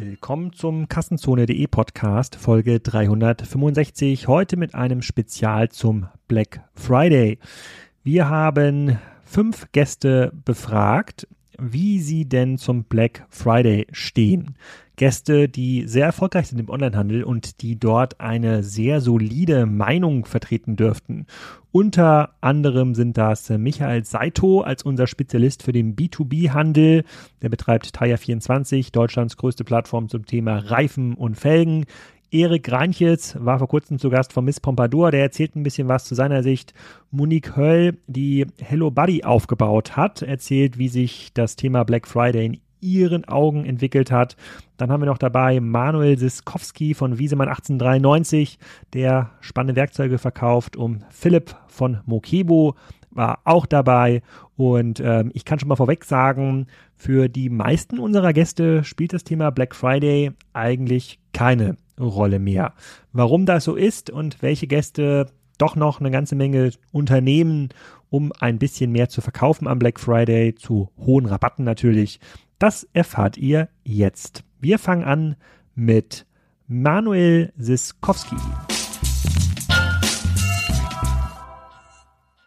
Willkommen zum Kassenzone.de Podcast Folge 365. Heute mit einem Spezial zum Black Friday. Wir haben fünf Gäste befragt, wie sie denn zum Black Friday stehen. Gäste, die sehr erfolgreich sind im Onlinehandel und die dort eine sehr solide Meinung vertreten dürften. Unter anderem sind das Michael Saito als unser Spezialist für den B2B-Handel. Der betreibt Tire24, Deutschlands größte Plattform zum Thema Reifen und Felgen. Erik Reinchels war vor kurzem zu Gast von Miss Pompadour, der erzählt ein bisschen was zu seiner Sicht. Monique Höll, die Hello Buddy aufgebaut hat, erzählt, wie sich das Thema Black Friday in ihren Augen entwickelt hat. Dann haben wir noch dabei Manuel Siskowski von Wiesemann 1893, der spannende Werkzeuge verkauft, um Philipp von Mokebo war auch dabei. Und ähm, ich kann schon mal vorweg sagen, für die meisten unserer Gäste spielt das Thema Black Friday eigentlich keine Rolle mehr. Warum das so ist und welche Gäste doch noch eine ganze Menge unternehmen, um ein bisschen mehr zu verkaufen am Black Friday, zu hohen Rabatten natürlich, das erfahrt ihr jetzt. Wir fangen an mit Manuel Siskowski.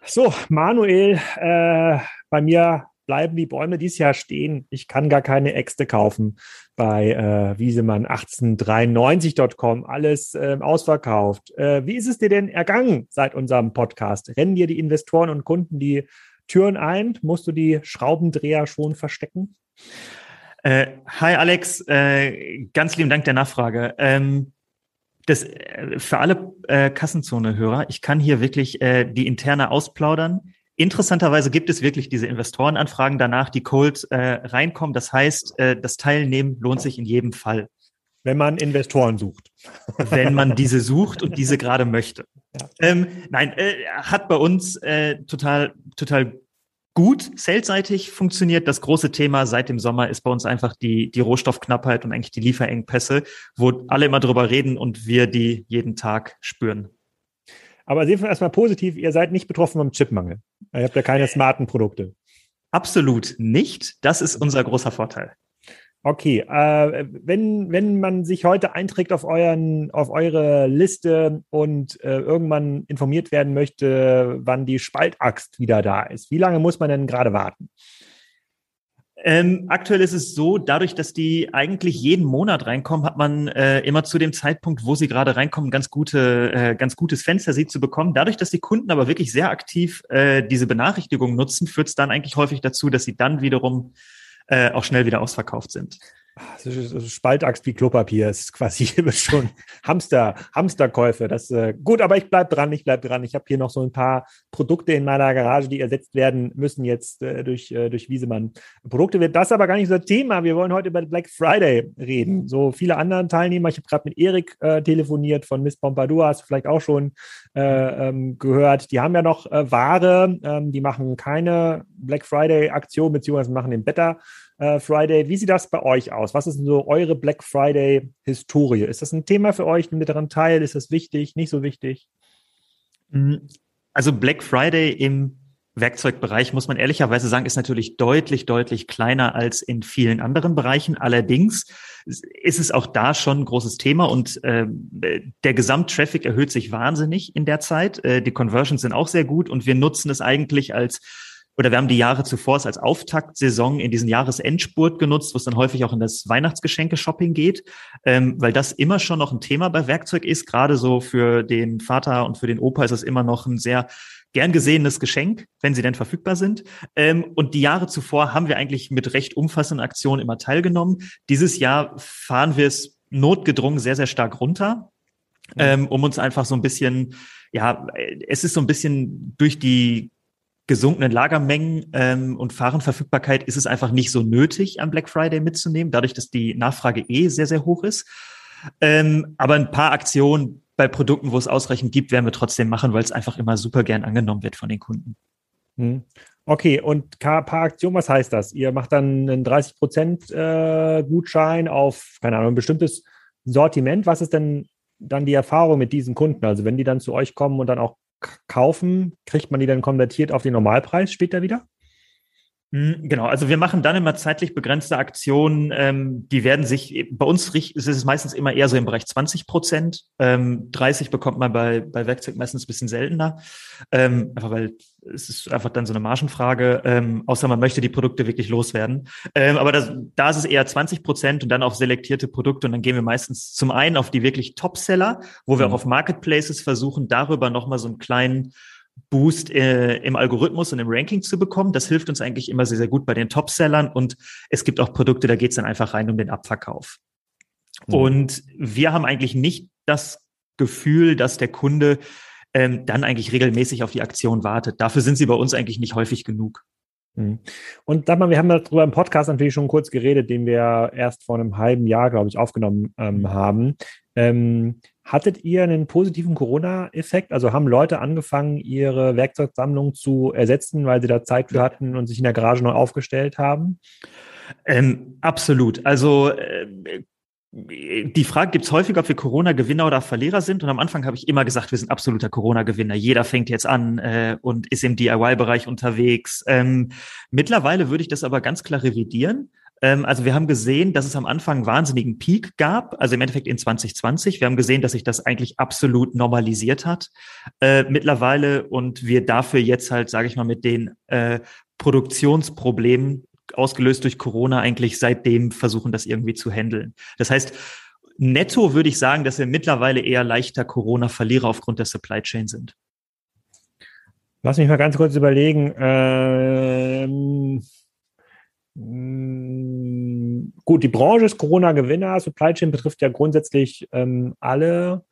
So, Manuel, äh, bei mir bleiben die Bäume dieses Jahr stehen. Ich kann gar keine Äxte kaufen bei äh, Wiesemann1893.com. Alles äh, ausverkauft. Äh, wie ist es dir denn ergangen seit unserem Podcast? Rennen dir die Investoren und Kunden die Türen ein? Musst du die Schraubendreher schon verstecken? Äh, hi Alex, äh, ganz lieben Dank der Nachfrage. Ähm, das, äh, für alle äh, Kassenzone-Hörer, ich kann hier wirklich äh, die interne ausplaudern. Interessanterweise gibt es wirklich diese Investorenanfragen danach, die cold äh, reinkommen. Das heißt, äh, das Teilnehmen lohnt sich in jedem Fall. Wenn man Investoren sucht. Wenn man diese sucht und diese gerade möchte. Ja. Ähm, nein, äh, hat bei uns äh, total, total gut saleseitig funktioniert. Das große Thema seit dem Sommer ist bei uns einfach die, die Rohstoffknappheit und eigentlich die Lieferengpässe, wo alle immer drüber reden und wir die jeden Tag spüren. Aber sehen wir erstmal positiv, ihr seid nicht betroffen vom Chipmangel. Ihr habt ja keine smarten Produkte. Absolut nicht. Das ist unser großer Vorteil. Okay, äh, wenn, wenn man sich heute einträgt auf, euren, auf eure Liste und äh, irgendwann informiert werden möchte, wann die Spaltaxt wieder da ist, wie lange muss man denn gerade warten? Ähm, aktuell ist es so, dadurch, dass die eigentlich jeden Monat reinkommen, hat man äh, immer zu dem Zeitpunkt, wo sie gerade reinkommen, ganz gute, äh, ganz gutes Fenster, sie zu bekommen. Dadurch, dass die Kunden aber wirklich sehr aktiv äh, diese Benachrichtigung nutzen, führt es dann eigentlich häufig dazu, dass sie dann wiederum äh, auch schnell wieder ausverkauft sind. Spaltaxt wie Klopapier ist quasi schon Hamster, Hamsterkäufe. Das äh, gut, aber ich bleib dran, ich bleib dran. Ich habe hier noch so ein paar Produkte in meiner Garage, die ersetzt werden müssen jetzt äh, durch, äh, durch Wiesemann. Produkte wird das aber gar nicht so Thema. Wir wollen heute über Black Friday reden. So viele andere Teilnehmer. Ich habe gerade mit Erik äh, telefoniert von Miss Pompadour, hast du vielleicht auch schon äh, ähm, gehört. Die haben ja noch äh, Ware, ähm, die machen keine Black Friday Aktion, beziehungsweise machen den Better äh, Friday. Wie sieht das bei euch aus? Was ist so eure Black Friday-Historie? Ist das ein Thema für euch? Ihr daran teil? Ist das wichtig? Nicht so wichtig? Mhm. Also Black Friday im Werkzeugbereich, muss man ehrlicherweise sagen, ist natürlich deutlich, deutlich kleiner als in vielen anderen Bereichen. Allerdings ist es auch da schon ein großes Thema und äh, der Gesamttraffic erhöht sich wahnsinnig in der Zeit. Äh, die Conversions sind auch sehr gut und wir nutzen es eigentlich als oder wir haben die Jahre zuvor es als Auftaktsaison in diesen Jahresendspurt genutzt, wo es dann häufig auch in das Weihnachtsgeschenke-Shopping geht, ähm, weil das immer schon noch ein Thema bei Werkzeug ist. Gerade so für den Vater und für den Opa ist es immer noch ein sehr gern gesehenes Geschenk, wenn sie denn verfügbar sind. Ähm, und die Jahre zuvor haben wir eigentlich mit recht umfassenden Aktionen immer teilgenommen. Dieses Jahr fahren wir es notgedrungen sehr, sehr stark runter, ähm, um uns einfach so ein bisschen, ja, es ist so ein bisschen durch die gesunkenen Lagermengen ähm, und Fahrenverfügbarkeit ist es einfach nicht so nötig, am Black Friday mitzunehmen, dadurch, dass die Nachfrage eh sehr, sehr hoch ist. Ähm, aber ein paar Aktionen bei Produkten, wo es ausreichend gibt, werden wir trotzdem machen, weil es einfach immer super gern angenommen wird von den Kunden. Hm. Okay, und ein paar Aktionen, was heißt das? Ihr macht dann einen 30% äh, Gutschein auf, keine Ahnung, ein bestimmtes Sortiment. Was ist denn dann die Erfahrung mit diesen Kunden? Also wenn die dann zu euch kommen und dann auch kaufen, kriegt man die dann konvertiert auf den Normalpreis später wieder? Hm, genau, also wir machen dann immer zeitlich begrenzte Aktionen, ähm, die werden sich, bei uns ist es meistens immer eher so im Bereich 20 Prozent, ähm, 30 bekommt man bei, bei Werkzeug meistens ein bisschen seltener, ähm, einfach weil es ist einfach dann so eine Margenfrage, ähm, außer man möchte die Produkte wirklich loswerden. Ähm, aber das, da ist es eher 20 Prozent und dann auf selektierte Produkte. Und dann gehen wir meistens zum einen auf die wirklich Top-Seller, wo wir mhm. auch auf Marketplaces versuchen, darüber nochmal so einen kleinen Boost äh, im Algorithmus und im Ranking zu bekommen. Das hilft uns eigentlich immer sehr, sehr gut bei den Top-Sellern. Und es gibt auch Produkte, da geht es dann einfach rein um den Abverkauf. Mhm. Und wir haben eigentlich nicht das Gefühl, dass der Kunde ähm, dann eigentlich regelmäßig auf die Aktion wartet. Dafür sind sie bei uns eigentlich nicht häufig genug. Mhm. Und sag mal, wir haben darüber im Podcast natürlich schon kurz geredet, den wir erst vor einem halben Jahr, glaube ich, aufgenommen ähm, haben. Ähm, Hattet ihr einen positiven Corona-Effekt? Also haben Leute angefangen, ihre Werkzeugsammlung zu ersetzen, weil sie da Zeit für hatten und sich in der Garage neu aufgestellt haben? Ähm, absolut. Also äh, die Frage gibt es häufig, ob wir Corona-Gewinner oder Verlierer sind. Und am Anfang habe ich immer gesagt, wir sind absoluter Corona-Gewinner. Jeder fängt jetzt an äh, und ist im DIY-Bereich unterwegs. Ähm, mittlerweile würde ich das aber ganz klar revidieren. Ähm, also wir haben gesehen, dass es am Anfang einen wahnsinnigen Peak gab, also im Endeffekt in 2020. Wir haben gesehen, dass sich das eigentlich absolut normalisiert hat äh, mittlerweile und wir dafür jetzt halt, sage ich mal, mit den äh, Produktionsproblemen ausgelöst durch Corona eigentlich seitdem versuchen, das irgendwie zu handeln. Das heißt, netto würde ich sagen, dass wir mittlerweile eher leichter Corona-Verlierer aufgrund der Supply Chain sind. Lass mich mal ganz kurz überlegen. Ähm hm, gut, die Branche ist Corona-Gewinner. Supply Chain betrifft ja grundsätzlich ähm, alle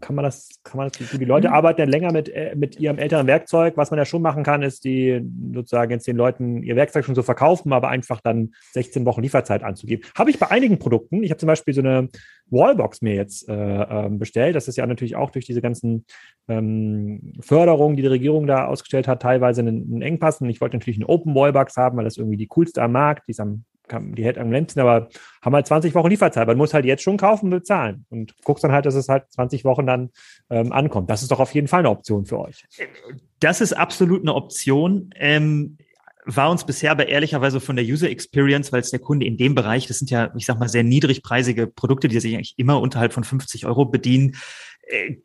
kann man das, kann man das, die Leute mhm. arbeiten ja länger mit, äh, mit ihrem älteren Werkzeug. Was man ja schon machen kann, ist die sozusagen jetzt den Leuten ihr Werkzeug schon so verkaufen, aber einfach dann 16 Wochen Lieferzeit anzugeben. Habe ich bei einigen Produkten. Ich habe zum Beispiel so eine Wallbox mir jetzt äh, ähm, bestellt. Das ist ja natürlich auch durch diese ganzen ähm, Förderungen, die die Regierung da ausgestellt hat, teilweise einen, einen Engpass. Und ich wollte natürlich eine Open Wallbox haben, weil das irgendwie die coolste am Markt, die ist am kann, die hält am längsten, aber haben halt 20 Wochen Lieferzeit. Man muss halt jetzt schon kaufen bezahlen und guckst dann halt, dass es halt 20 Wochen dann ähm, ankommt. Das ist doch auf jeden Fall eine Option für euch. Das ist absolut eine Option. Ähm, war uns bisher aber ehrlicherweise von der User Experience, weil es der Kunde in dem Bereich, das sind ja, ich sag mal, sehr niedrigpreisige Produkte, die sich eigentlich immer unterhalb von 50 Euro bedienen,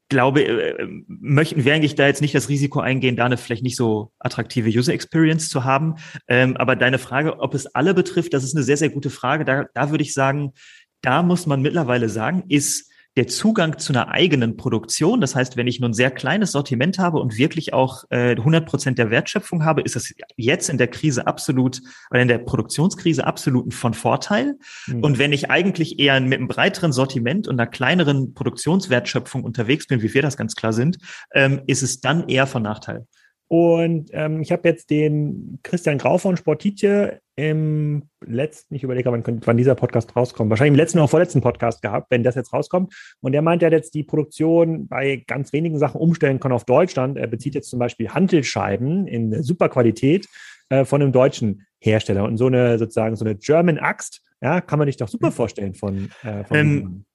glaube, äh, möchten wir eigentlich da jetzt nicht das Risiko eingehen, da eine vielleicht nicht so attraktive User Experience zu haben. Ähm, aber deine Frage, ob es alle betrifft, das ist eine sehr, sehr gute Frage. Da, da würde ich sagen, da muss man mittlerweile sagen, ist der Zugang zu einer eigenen Produktion. Das heißt, wenn ich nur ein sehr kleines Sortiment habe und wirklich auch äh, 100 Prozent der Wertschöpfung habe, ist das jetzt in der Krise absolut oder in der Produktionskrise absolut von Vorteil. Mhm. Und wenn ich eigentlich eher mit einem breiteren Sortiment und einer kleineren Produktionswertschöpfung unterwegs bin, wie wir das ganz klar sind, ähm, ist es dann eher von Nachteil. Und ähm, ich habe jetzt den Christian Grau von Sportitje im letzten, ich überlege, wann, wann dieser Podcast rauskommt, wahrscheinlich im letzten oder vorletzten Podcast gehabt, wenn das jetzt rauskommt. Und der meint, er hat jetzt die Produktion bei ganz wenigen Sachen umstellen kann auf Deutschland. Er bezieht jetzt zum Beispiel Hantelscheiben in super Qualität äh, von einem deutschen Hersteller. Und so eine sozusagen so eine German Axt, ja, kann man sich doch super vorstellen von, äh, von ähm,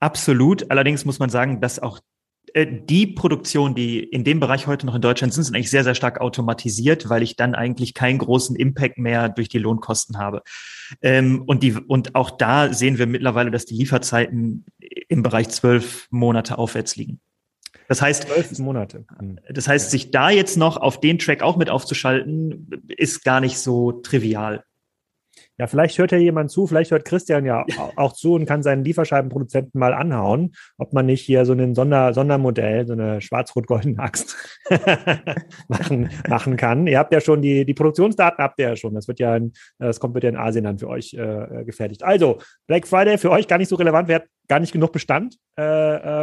Absolut. Allerdings muss man sagen, dass auch die Produktion, die in dem Bereich heute noch in Deutschland sind, sind eigentlich sehr, sehr stark automatisiert, weil ich dann eigentlich keinen großen Impact mehr durch die Lohnkosten habe. Ähm, und, die, und auch da sehen wir mittlerweile, dass die Lieferzeiten im Bereich zwölf Monate aufwärts liegen. Das heißt, zwölf Monate. Hm. Das heißt, sich da jetzt noch auf den Track auch mit aufzuschalten, ist gar nicht so trivial. Ja, vielleicht hört ja jemand zu, vielleicht hört Christian ja auch zu und kann seinen Lieferscheibenproduzenten mal anhauen, ob man nicht hier so ein Sonder Sondermodell, so eine schwarz-rot-goldene Axt machen, machen kann. Ihr habt ja schon die, die Produktionsdaten habt ihr ja schon. Das wird ja in, das kommt bitte in Asien dann für euch äh, gefertigt. Also, Black Friday für euch gar nicht so relevant, wer hat gar nicht genug Bestand. Äh,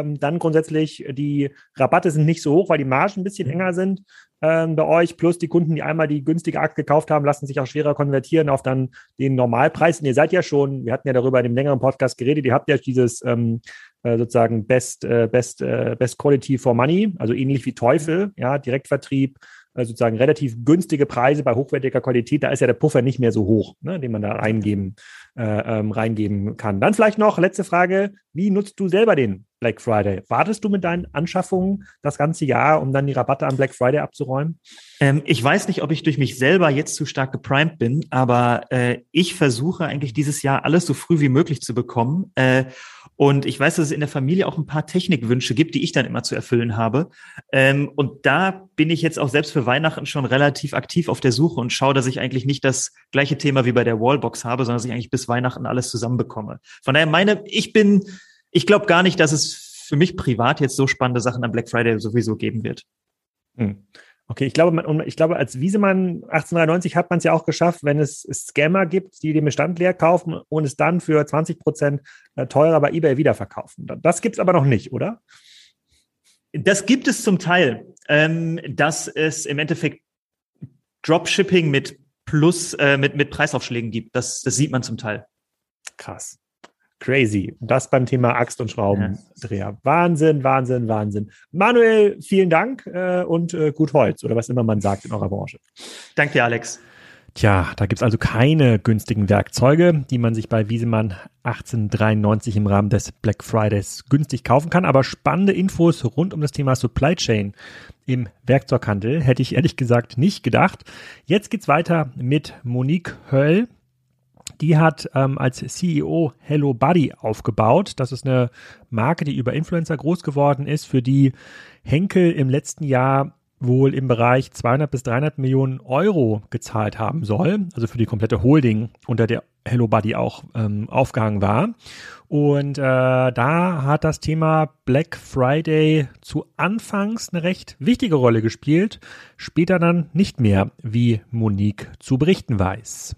ähm, dann grundsätzlich, die Rabatte sind nicht so hoch, weil die Margen ein bisschen mhm. enger sind bei euch, plus die Kunden, die einmal die günstige Akt gekauft haben, lassen sich auch schwerer konvertieren auf dann den Normalpreis. Und ihr seid ja schon, wir hatten ja darüber in dem längeren Podcast geredet, ihr habt ja dieses ähm, äh, sozusagen Best, äh, Best, äh, Best Quality for Money, also ähnlich wie Teufel, ja, Direktvertrieb, also sozusagen relativ günstige Preise bei hochwertiger Qualität, da ist ja der Puffer nicht mehr so hoch, ne, den man da reingeben, äh, ähm, reingeben kann. Dann vielleicht noch letzte Frage, wie nutzt du selber den Black Friday? Wartest du mit deinen Anschaffungen das ganze Jahr, um dann die Rabatte am Black Friday abzuräumen? Ähm, ich weiß nicht, ob ich durch mich selber jetzt zu stark geprimed bin, aber äh, ich versuche eigentlich dieses Jahr alles so früh wie möglich zu bekommen. Äh, und ich weiß, dass es in der Familie auch ein paar Technikwünsche gibt, die ich dann immer zu erfüllen habe. Ähm, und da bin ich jetzt auch selbst für Weihnachten schon relativ aktiv auf der Suche und schaue, dass ich eigentlich nicht das gleiche Thema wie bei der Wallbox habe, sondern dass ich eigentlich bis Weihnachten alles zusammenbekomme. Von daher meine, ich bin, ich glaube gar nicht, dass es für mich privat jetzt so spannende Sachen am Black Friday sowieso geben wird. Hm. Okay, ich glaube, man, ich glaube, als Wiesemann 1893 hat man es ja auch geschafft, wenn es Scammer gibt, die den Bestand leer kaufen und es dann für 20 Prozent äh, teurer bei eBay wiederverkaufen. Das gibt es aber noch nicht, oder? Das gibt es zum Teil, ähm, dass es im Endeffekt Dropshipping mit Plus, äh, mit, mit Preisaufschlägen gibt. Das, das sieht man zum Teil. Krass. Crazy. Das beim Thema Axt- und Schraubendreher. Ja. Wahnsinn, Wahnsinn, Wahnsinn. Manuel, vielen Dank äh, und äh, gut Holz oder was immer man sagt in eurer Branche. Danke dir, Alex. Tja, da gibt es also keine günstigen Werkzeuge, die man sich bei Wiesemann 1893 im Rahmen des Black Fridays günstig kaufen kann. Aber spannende Infos rund um das Thema Supply Chain im Werkzeughandel hätte ich ehrlich gesagt nicht gedacht. Jetzt geht's weiter mit Monique Höll. Die hat ähm, als CEO Hello Buddy aufgebaut. Das ist eine Marke, die über Influencer groß geworden ist, für die Henkel im letzten Jahr wohl im Bereich 200 bis 300 Millionen Euro gezahlt haben soll, also für die komplette Holding, unter der Hello Buddy auch ähm, aufgehangen war. Und äh, da hat das Thema Black Friday zu Anfangs eine recht wichtige Rolle gespielt, später dann nicht mehr, wie Monique zu berichten weiß.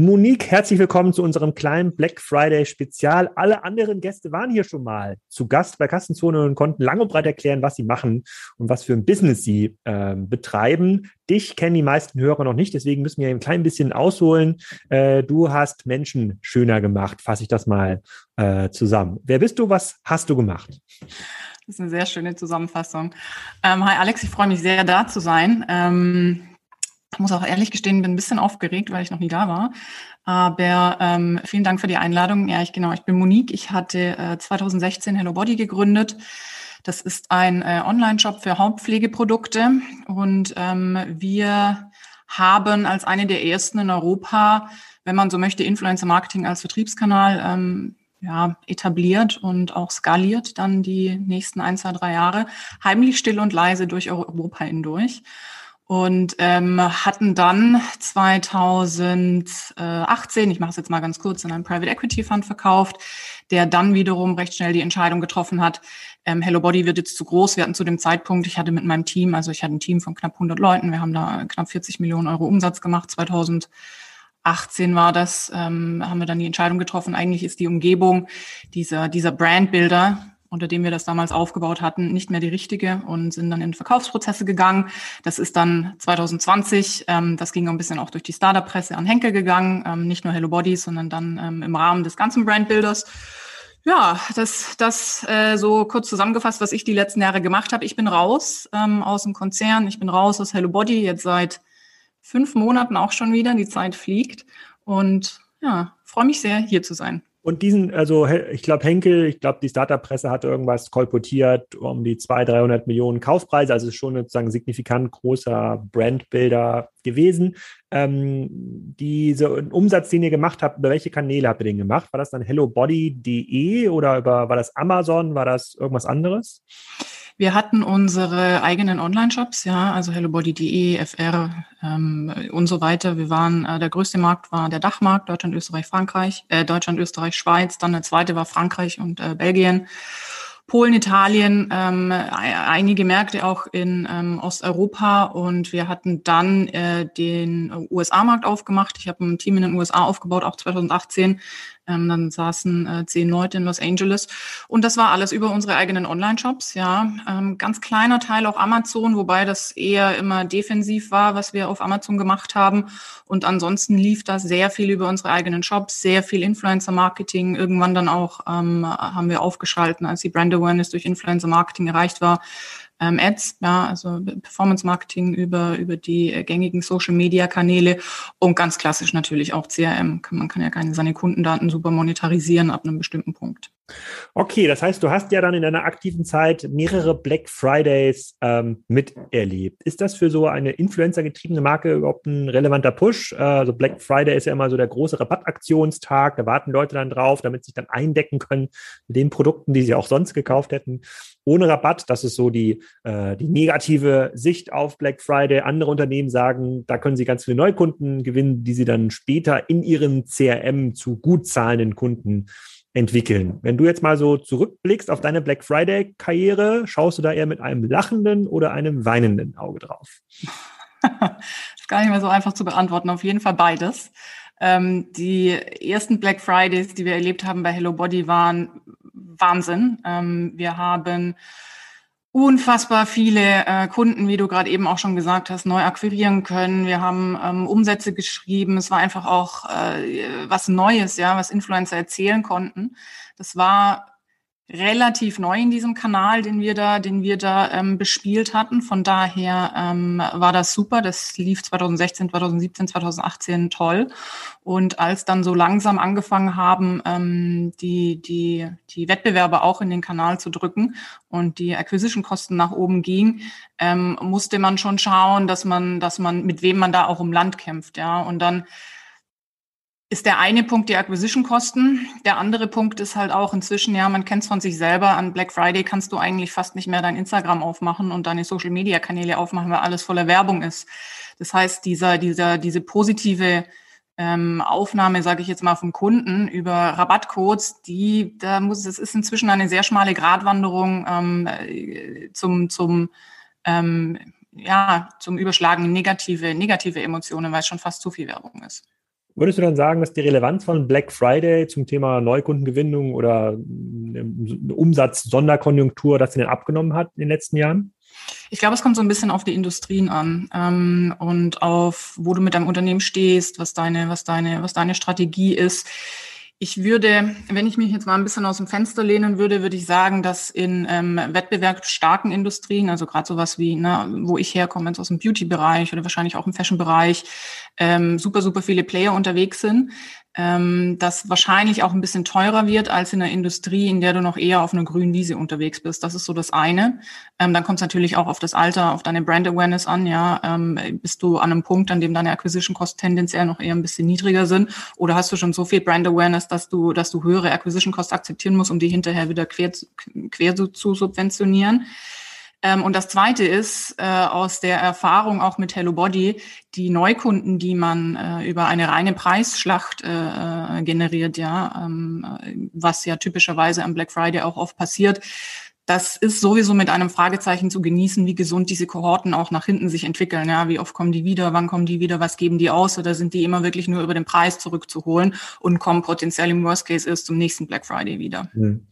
Monique, herzlich willkommen zu unserem kleinen Black Friday Spezial. Alle anderen Gäste waren hier schon mal zu Gast bei Kassenzone und konnten lang und breit erklären, was sie machen und was für ein Business sie äh, betreiben. Dich kennen die meisten Hörer noch nicht, deswegen müssen wir ein klein bisschen ausholen. Äh, du hast Menschen schöner gemacht, fasse ich das mal äh, zusammen. Wer bist du? Was hast du gemacht? Das ist eine sehr schöne Zusammenfassung. Ähm, hi Alex, ich freue mich sehr, da zu sein. Ähm, ich muss auch ehrlich gestehen, bin ein bisschen aufgeregt, weil ich noch nie da war. Aber ähm, vielen Dank für die Einladung. Ja, ich genau, ich bin Monique. Ich hatte äh, 2016 Hello Body gegründet. Das ist ein äh, Online-Shop für Hautpflegeprodukte und ähm, wir haben als eine der ersten in Europa, wenn man so möchte, Influencer-Marketing als Vertriebskanal ähm, ja, etabliert und auch skaliert dann die nächsten ein, zwei, drei Jahre, heimlich still und leise durch Europa hindurch und ähm, hatten dann 2018, ich mache es jetzt mal ganz kurz, in einem Private Equity Fund verkauft, der dann wiederum recht schnell die Entscheidung getroffen hat, ähm, Hello Body wird jetzt zu groß. Wir hatten zu dem Zeitpunkt, ich hatte mit meinem Team, also ich hatte ein Team von knapp 100 Leuten, wir haben da knapp 40 Millionen Euro Umsatz gemacht, 2018 war das, ähm, haben wir dann die Entscheidung getroffen, eigentlich ist die Umgebung dieser, dieser Brandbilder, unter dem wir das damals aufgebaut hatten, nicht mehr die richtige und sind dann in Verkaufsprozesse gegangen. Das ist dann 2020, ähm, das ging ein bisschen auch durch die Startup-Presse an Henkel gegangen, ähm, nicht nur Hello Body, sondern dann ähm, im Rahmen des ganzen Brandbuilders. Ja, das, das äh, so kurz zusammengefasst, was ich die letzten Jahre gemacht habe. Ich bin raus ähm, aus dem Konzern, ich bin raus aus Hello Body, jetzt seit fünf Monaten auch schon wieder, die Zeit fliegt und ja, freue mich sehr, hier zu sein. Und diesen, also ich glaube, Henkel, ich glaube, die Startup-Presse hatte irgendwas kolportiert um die 200, 300 Millionen Kaufpreise. Also ist schon sozusagen signifikant großer Brandbuilder gewesen. Ähm, diese ihr gemacht habt, über welche Kanäle habt ihr den gemacht? War das dann hellobody.de oder über, war das Amazon? War das irgendwas anderes? Wir hatten unsere eigenen Online-Shops, ja, also hellobody.de, FR ähm, und so weiter. Wir waren, äh, der größte Markt war der Dachmarkt, Deutschland, Österreich, Frankreich, äh, Deutschland, Österreich, Schweiz. Dann der zweite war Frankreich und äh, Belgien. Polen, Italien, ähm, einige Märkte auch in ähm, Osteuropa und wir hatten dann äh, den USA-Markt aufgemacht. Ich habe ein Team in den USA aufgebaut, auch 2018, ähm, dann saßen äh, zehn Leute in Los Angeles und das war alles über unsere eigenen Online-Shops. Ja, ähm, ganz kleiner Teil auch Amazon, wobei das eher immer defensiv war, was wir auf Amazon gemacht haben. Und ansonsten lief das sehr viel über unsere eigenen Shops, sehr viel Influencer-Marketing. Irgendwann dann auch ähm, haben wir aufgeschalten, als die Brand Awareness durch Influencer-Marketing erreicht war ähm, Ads, ja, also Performance Marketing über, über die äh, gängigen Social Media Kanäle und ganz klassisch natürlich auch CRM. Man kann ja keine seine Kundendaten super monetarisieren ab einem bestimmten Punkt. Okay, das heißt, du hast ja dann in deiner aktiven Zeit mehrere Black Fridays ähm, miterlebt. Ist das für so eine Influencer-getriebene Marke überhaupt ein relevanter Push? Also Black Friday ist ja immer so der große Rabattaktionstag. Da warten Leute dann drauf, damit sie sich dann eindecken können mit den Produkten, die sie auch sonst gekauft hätten. Ohne Rabatt, das ist so die, äh, die negative Sicht auf Black Friday. Andere Unternehmen sagen, da können sie ganz viele Neukunden gewinnen, die sie dann später in ihren CRM zu gut zahlenden Kunden entwickeln. Wenn du jetzt mal so zurückblickst auf deine Black Friday-Karriere, schaust du da eher mit einem lachenden oder einem weinenden Auge drauf? das ist gar nicht mehr so einfach zu beantworten. Auf jeden Fall beides. Ähm, die ersten Black Fridays, die wir erlebt haben bei Hello Body, waren Wahnsinn. Ähm, wir haben unfassbar viele äh, Kunden, wie du gerade eben auch schon gesagt hast, neu akquirieren können. Wir haben ähm, Umsätze geschrieben. Es war einfach auch äh, was Neues, ja, was Influencer erzählen konnten. Das war relativ neu in diesem Kanal, den wir da, den wir da ähm, bespielt hatten. Von daher ähm, war das super. Das lief 2016, 2017, 2018 toll. Und als dann so langsam angefangen haben, ähm, die, die, die Wettbewerbe auch in den Kanal zu drücken und die Acquisition-Kosten nach oben ging, ähm, musste man schon schauen, dass man, dass man, mit wem man da auch um Land kämpft, ja. Und dann ist der eine Punkt die Acquisition-Kosten. Der andere Punkt ist halt auch inzwischen, ja, man kennt es von sich selber, an Black Friday kannst du eigentlich fast nicht mehr dein Instagram aufmachen und deine Social-Media-Kanäle aufmachen, weil alles voller Werbung ist. Das heißt, dieser, dieser, diese positive ähm, Aufnahme, sage ich jetzt mal, vom Kunden über Rabattcodes, die, da muss, es ist inzwischen eine sehr schmale Gratwanderung ähm, äh, zum, zum ähm, ja, zum Überschlagen negative, negative Emotionen, weil es schon fast zu viel Werbung ist. Würdest du dann sagen, dass die Relevanz von Black Friday zum Thema Neukundengewinnung oder Umsatz-Sonderkonjunktur, dass sie denn abgenommen hat in den letzten Jahren? Ich glaube, es kommt so ein bisschen auf die Industrien an ähm, und auf, wo du mit deinem Unternehmen stehst, was deine, was deine, was deine Strategie ist. Ich würde, wenn ich mich jetzt mal ein bisschen aus dem Fenster lehnen würde, würde ich sagen, dass in ähm, wettbewerbsstarken Industrien, also gerade sowas wie, ne, wo ich herkomme, jetzt aus dem Beauty-Bereich oder wahrscheinlich auch im Fashion-Bereich, ähm, super, super viele Player unterwegs sind, ähm, das wahrscheinlich auch ein bisschen teurer wird als in der Industrie, in der du noch eher auf einer grünen Wiese unterwegs bist. Das ist so das eine. Ähm, dann kommt es natürlich auch auf das Alter, auf deine Brand Awareness an. Ja, ähm, bist du an einem Punkt, an dem deine Acquisition Cost tendenziell noch eher ein bisschen niedriger sind, oder hast du schon so viel Brand Awareness, dass du, dass du höhere Acquisition Cost akzeptieren musst, um die hinterher wieder quer, quer zu, zu subventionieren? Ähm, und das Zweite ist äh, aus der Erfahrung auch mit Hello Body, die Neukunden, die man äh, über eine reine Preisschlacht äh, generiert, ja, ähm, was ja typischerweise am Black Friday auch oft passiert. Das ist sowieso mit einem Fragezeichen zu genießen, wie gesund diese Kohorten auch nach hinten sich entwickeln. Ja, wie oft kommen die wieder, wann kommen die wieder, was geben die aus? Oder sind die immer wirklich nur über den Preis zurückzuholen und kommen potenziell im Worst Case erst zum nächsten Black Friday wieder? Mhm.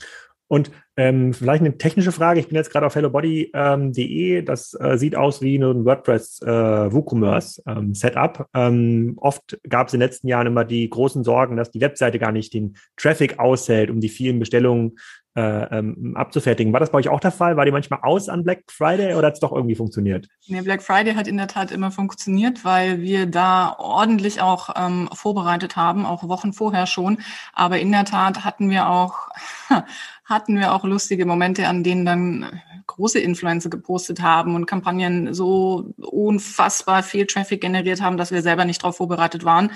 Und ähm, vielleicht eine technische Frage. Ich bin jetzt gerade auf hellobody.de. Ähm, das äh, sieht aus wie ein WordPress äh, WooCommerce ähm, Setup. Ähm, oft gab es in den letzten Jahren immer die großen Sorgen, dass die Webseite gar nicht den Traffic aushält, um die vielen Bestellungen äh, ähm, abzufertigen. War das bei euch auch der Fall? War die manchmal aus an Black Friday oder hat es doch irgendwie funktioniert? Nee, Black Friday hat in der Tat immer funktioniert, weil wir da ordentlich auch ähm, vorbereitet haben, auch Wochen vorher schon. Aber in der Tat hatten wir auch hatten wir auch lustige Momente, an denen dann große Influencer gepostet haben und Kampagnen so unfassbar viel Traffic generiert haben, dass wir selber nicht darauf vorbereitet waren.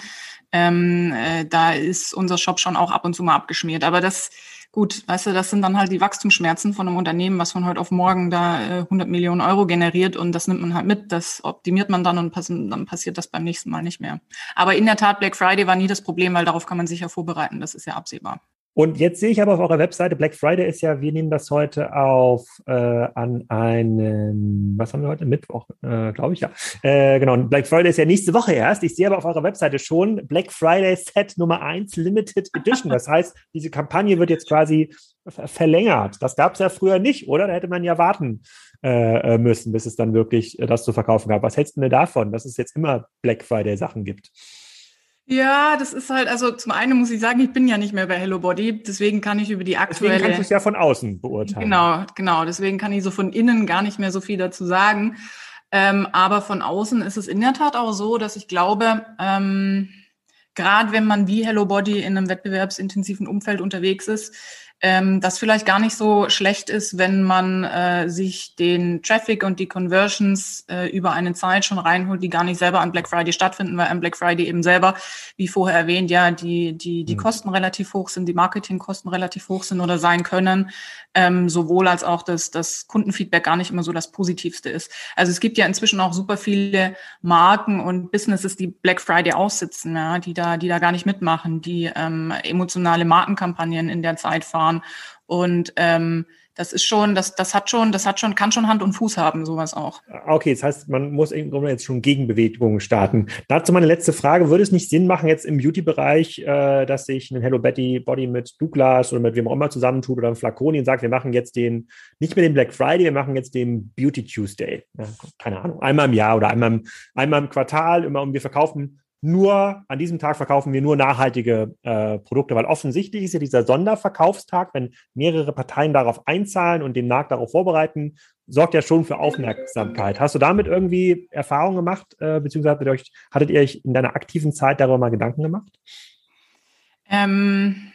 Ähm, äh, da ist unser Shop schon auch ab und zu mal abgeschmiert. Aber das, gut, weißt du, das sind dann halt die Wachstumsschmerzen von einem Unternehmen, was von heute auf morgen da äh, 100 Millionen Euro generiert und das nimmt man halt mit, das optimiert man dann und pass dann passiert das beim nächsten Mal nicht mehr. Aber in der Tat, Black Friday war nie das Problem, weil darauf kann man sich ja vorbereiten, das ist ja absehbar. Und jetzt sehe ich aber auf eurer Webseite, Black Friday ist ja, wir nehmen das heute auf äh, an einem, was haben wir heute? Mittwoch, äh, glaube ich, ja. Äh, genau, Black Friday ist ja nächste Woche erst. Ich sehe aber auf eurer Webseite schon Black Friday Set Nummer 1 Limited Edition. Das heißt, diese Kampagne wird jetzt quasi verlängert. Das gab es ja früher nicht, oder? Da hätte man ja warten äh, müssen, bis es dann wirklich äh, das zu verkaufen gab. Was hältst du denn davon, dass es jetzt immer Black Friday Sachen gibt? Ja, das ist halt, also zum einen muss ich sagen, ich bin ja nicht mehr bei Hello Body, deswegen kann ich über die aktuelle. Deswegen kannst du es ja von außen beurteilen. Genau, genau. Deswegen kann ich so von innen gar nicht mehr so viel dazu sagen. Ähm, aber von außen ist es in der Tat auch so, dass ich glaube, ähm, gerade wenn man wie Hello Body in einem wettbewerbsintensiven Umfeld unterwegs ist, ähm, das vielleicht gar nicht so schlecht ist, wenn man äh, sich den Traffic und die Conversions äh, über eine Zeit schon reinholt, die gar nicht selber an Black Friday stattfinden, weil am Black Friday eben selber, wie vorher erwähnt, ja, die, die, die mhm. Kosten relativ hoch sind, die Marketingkosten relativ hoch sind oder sein können, ähm, sowohl als auch das, das Kundenfeedback gar nicht immer so das Positivste ist. Also es gibt ja inzwischen auch super viele Marken und Businesses, die Black Friday aussitzen, ja, die da, die da gar nicht mitmachen, die ähm, emotionale Markenkampagnen in der Zeit fahren und ähm, das ist schon, das, das hat schon, das hat schon, kann schon Hand und Fuß haben, sowas auch. Okay, das heißt, man muss jetzt schon Gegenbewegungen starten. Dazu meine letzte Frage. Würde es nicht Sinn machen, jetzt im Beauty-Bereich, äh, dass sich ein Hello Betty Body mit Douglas oder mit wem auch immer zusammentut oder ein Flaconi und sagt, wir machen jetzt den, nicht mehr den Black Friday, wir machen jetzt den Beauty Tuesday. Ja, keine Ahnung, einmal im Jahr oder einmal im, einmal im Quartal, immer und wir verkaufen nur, an diesem Tag verkaufen wir nur nachhaltige äh, Produkte, weil offensichtlich ist ja dieser Sonderverkaufstag, wenn mehrere Parteien darauf einzahlen und den Markt darauf vorbereiten, sorgt ja schon für Aufmerksamkeit. Hast du damit irgendwie Erfahrungen gemacht, äh, beziehungsweise euch, hattet ihr euch in deiner aktiven Zeit darüber mal Gedanken gemacht? Ähm,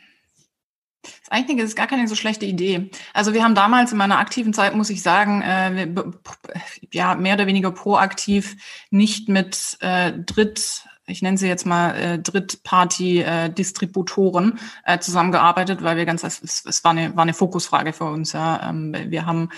das Einzige ist gar keine so schlechte Idee. Also wir haben damals in meiner aktiven Zeit, muss ich sagen, äh, ja, mehr oder weniger proaktiv nicht mit äh, Dritt ich nenne sie jetzt mal äh, Drittparty-Distributoren äh, zusammengearbeitet, weil wir ganz, es, es war, eine, war eine Fokusfrage für uns. Ja. Ähm, wir haben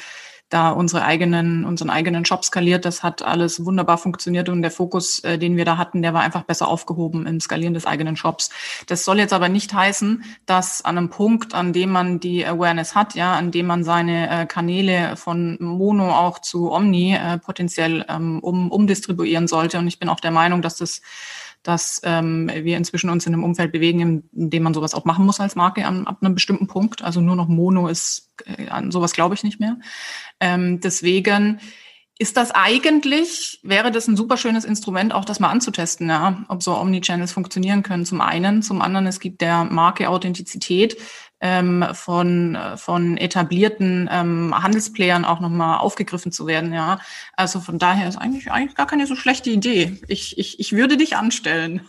da unsere eigenen, unseren eigenen Shop skaliert. Das hat alles wunderbar funktioniert und der Fokus, äh, den wir da hatten, der war einfach besser aufgehoben im Skalieren des eigenen Shops. Das soll jetzt aber nicht heißen, dass an einem Punkt, an dem man die Awareness hat, ja, an dem man seine äh, Kanäle von Mono auch zu Omni äh, potenziell ähm, um, umdistribuieren sollte. Und ich bin auch der Meinung, dass das dass ähm, wir inzwischen uns in einem Umfeld bewegen, in dem man sowas auch machen muss als Marke an, ab einem bestimmten Punkt. Also nur noch Mono ist, äh, an sowas glaube ich nicht mehr. Ähm, deswegen ist das eigentlich, wäre das ein super schönes Instrument, auch das mal anzutesten, ja, ob so Omnichannels funktionieren können. Zum einen, zum anderen, es gibt der Marke Authentizität ähm, von, von etablierten ähm, Handelsplayern auch nochmal aufgegriffen zu werden, ja. Also von daher ist eigentlich, eigentlich gar keine so schlechte Idee. Ich, ich, ich würde dich anstellen.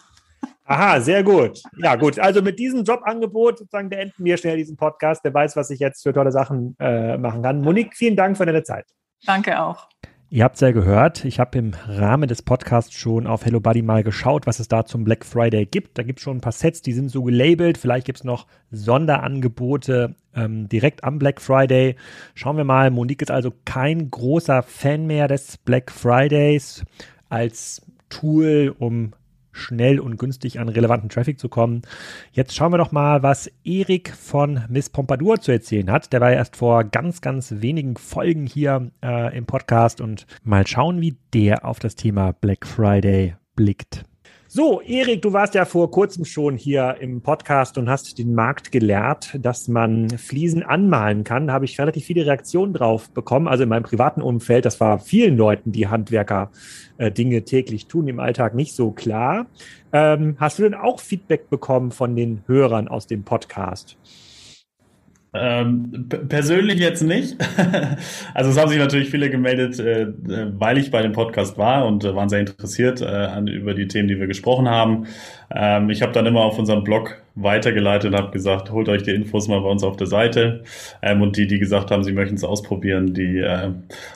Aha, sehr gut. Ja, gut. Also mit diesem Jobangebot sozusagen beenden wir schnell diesen Podcast. Wer weiß, was ich jetzt für tolle Sachen äh, machen kann. Monique, vielen Dank für deine Zeit. Danke auch. Ihr habt es ja gehört, ich habe im Rahmen des Podcasts schon auf Hello Buddy mal geschaut, was es da zum Black Friday gibt. Da gibt es schon ein paar Sets, die sind so gelabelt. Vielleicht gibt es noch Sonderangebote ähm, direkt am Black Friday. Schauen wir mal. Monique ist also kein großer Fan mehr des Black Fridays als Tool, um schnell und günstig an relevanten Traffic zu kommen. Jetzt schauen wir doch mal, was Erik von Miss Pompadour zu erzählen hat. Der war erst vor ganz, ganz wenigen Folgen hier äh, im Podcast und mal schauen, wie der auf das Thema Black Friday blickt. So, Erik, du warst ja vor kurzem schon hier im Podcast und hast den Markt gelehrt, dass man Fliesen anmalen kann. Da habe ich relativ viele Reaktionen drauf bekommen. Also in meinem privaten Umfeld, das war vielen Leuten, die Handwerker äh, Dinge täglich tun, im Alltag nicht so klar. Ähm, hast du denn auch Feedback bekommen von den Hörern aus dem Podcast? Ähm, persönlich jetzt nicht. also es haben sich natürlich viele gemeldet, äh, weil ich bei dem Podcast war und äh, waren sehr interessiert äh, an, über die Themen, die wir gesprochen haben. Ähm, ich habe dann immer auf unseren Blog weitergeleitet und habe gesagt, holt euch die Infos mal bei uns auf der Seite. Ähm, und die, die gesagt haben, sie möchten es ausprobieren, die äh,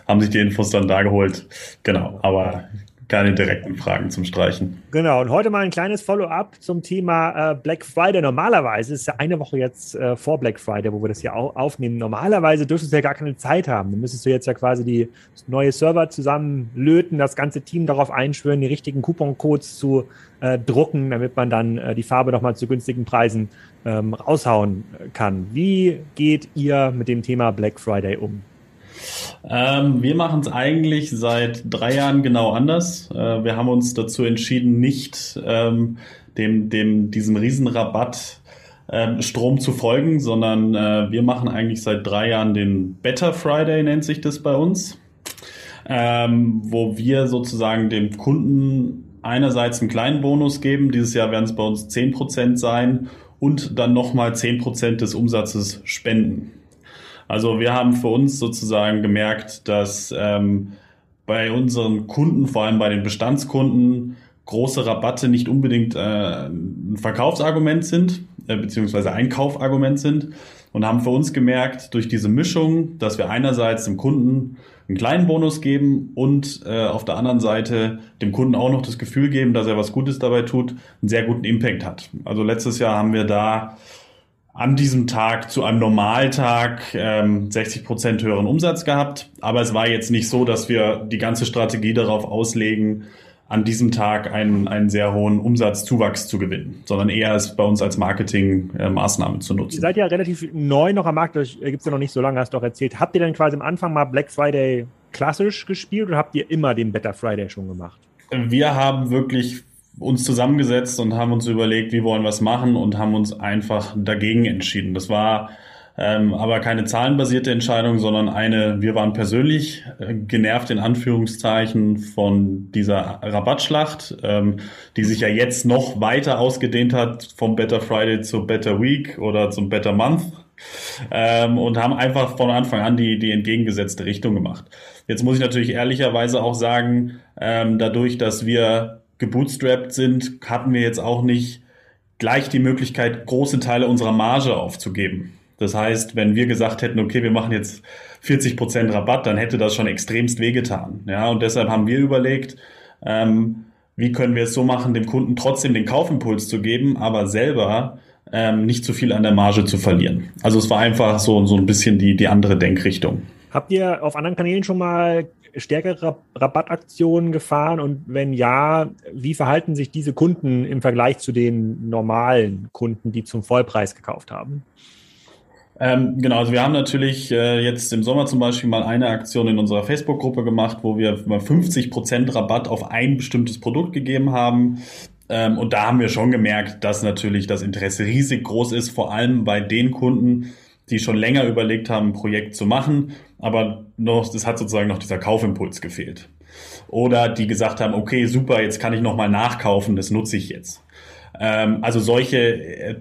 haben sich die Infos dann da geholt. Genau, aber keine direkten Fragen zum Streichen. Genau, und heute mal ein kleines Follow-up zum Thema äh, Black Friday. Normalerweise ist ja eine Woche jetzt äh, vor Black Friday, wo wir das hier au aufnehmen. Normalerweise dürftest du ja gar keine Zeit haben. Dann müsstest du jetzt ja quasi die neue Server zusammenlöten, das ganze Team darauf einschwören, die richtigen Coupon-Codes zu äh, drucken, damit man dann äh, die Farbe nochmal zu günstigen Preisen ähm, raushauen kann. Wie geht ihr mit dem Thema Black Friday um? Ähm, wir machen es eigentlich seit drei Jahren genau anders. Äh, wir haben uns dazu entschieden, nicht ähm, dem, dem, diesem Riesenrabatt äh, Strom zu folgen, sondern äh, wir machen eigentlich seit drei Jahren den Better Friday, nennt sich das bei uns, ähm, wo wir sozusagen dem Kunden einerseits einen kleinen Bonus geben. Dieses Jahr werden es bei uns 10% sein und dann nochmal 10% des Umsatzes spenden. Also wir haben für uns sozusagen gemerkt, dass ähm, bei unseren Kunden, vor allem bei den Bestandskunden, große Rabatte nicht unbedingt äh, ein Verkaufsargument sind, äh, beziehungsweise Einkaufargument sind und haben für uns gemerkt, durch diese Mischung, dass wir einerseits dem Kunden einen kleinen Bonus geben und äh, auf der anderen Seite dem Kunden auch noch das Gefühl geben, dass er was Gutes dabei tut, einen sehr guten Impact hat. Also letztes Jahr haben wir da an diesem Tag zu einem Normaltag ähm, 60 Prozent höheren Umsatz gehabt. Aber es war jetzt nicht so, dass wir die ganze Strategie darauf auslegen, an diesem Tag einen, einen sehr hohen Umsatzzuwachs zu gewinnen, sondern eher es bei uns als Marketingmaßnahme äh, zu nutzen. Ihr seid ja relativ neu noch am Markt, das gibt es ja noch nicht so lange, hast du auch erzählt. Habt ihr denn quasi am Anfang mal Black Friday klassisch gespielt oder habt ihr immer den Better Friday schon gemacht? Wir haben wirklich uns zusammengesetzt und haben uns überlegt, wie wollen wir es machen und haben uns einfach dagegen entschieden. Das war ähm, aber keine zahlenbasierte Entscheidung, sondern eine, wir waren persönlich äh, genervt in Anführungszeichen von dieser Rabattschlacht, ähm, die sich ja jetzt noch weiter ausgedehnt hat vom Better Friday zu Better Week oder zum Better Month. Ähm, und haben einfach von Anfang an die, die entgegengesetzte Richtung gemacht. Jetzt muss ich natürlich ehrlicherweise auch sagen, ähm, dadurch, dass wir gebootstrapped sind, hatten wir jetzt auch nicht gleich die Möglichkeit, große Teile unserer Marge aufzugeben. Das heißt, wenn wir gesagt hätten, okay, wir machen jetzt 40 Prozent Rabatt, dann hätte das schon extremst wehgetan. Ja, und deshalb haben wir überlegt, ähm, wie können wir es so machen, dem Kunden trotzdem den Kaufimpuls zu geben, aber selber ähm, nicht zu viel an der Marge zu verlieren. Also es war einfach so, so ein bisschen die, die andere Denkrichtung. Habt ihr auf anderen Kanälen schon mal stärkere Rabattaktionen gefahren? Und wenn ja, wie verhalten sich diese Kunden im Vergleich zu den normalen Kunden, die zum Vollpreis gekauft haben? Ähm, genau, also wir haben natürlich äh, jetzt im Sommer zum Beispiel mal eine Aktion in unserer Facebook-Gruppe gemacht, wo wir mal 50% Rabatt auf ein bestimmtes Produkt gegeben haben. Ähm, und da haben wir schon gemerkt, dass natürlich das Interesse riesig groß ist, vor allem bei den Kunden, die schon länger überlegt haben, ein Projekt zu machen, aber noch, es hat sozusagen noch dieser Kaufimpuls gefehlt. Oder die gesagt haben, okay, super, jetzt kann ich nochmal nachkaufen, das nutze ich jetzt. Ähm, also solche, äh,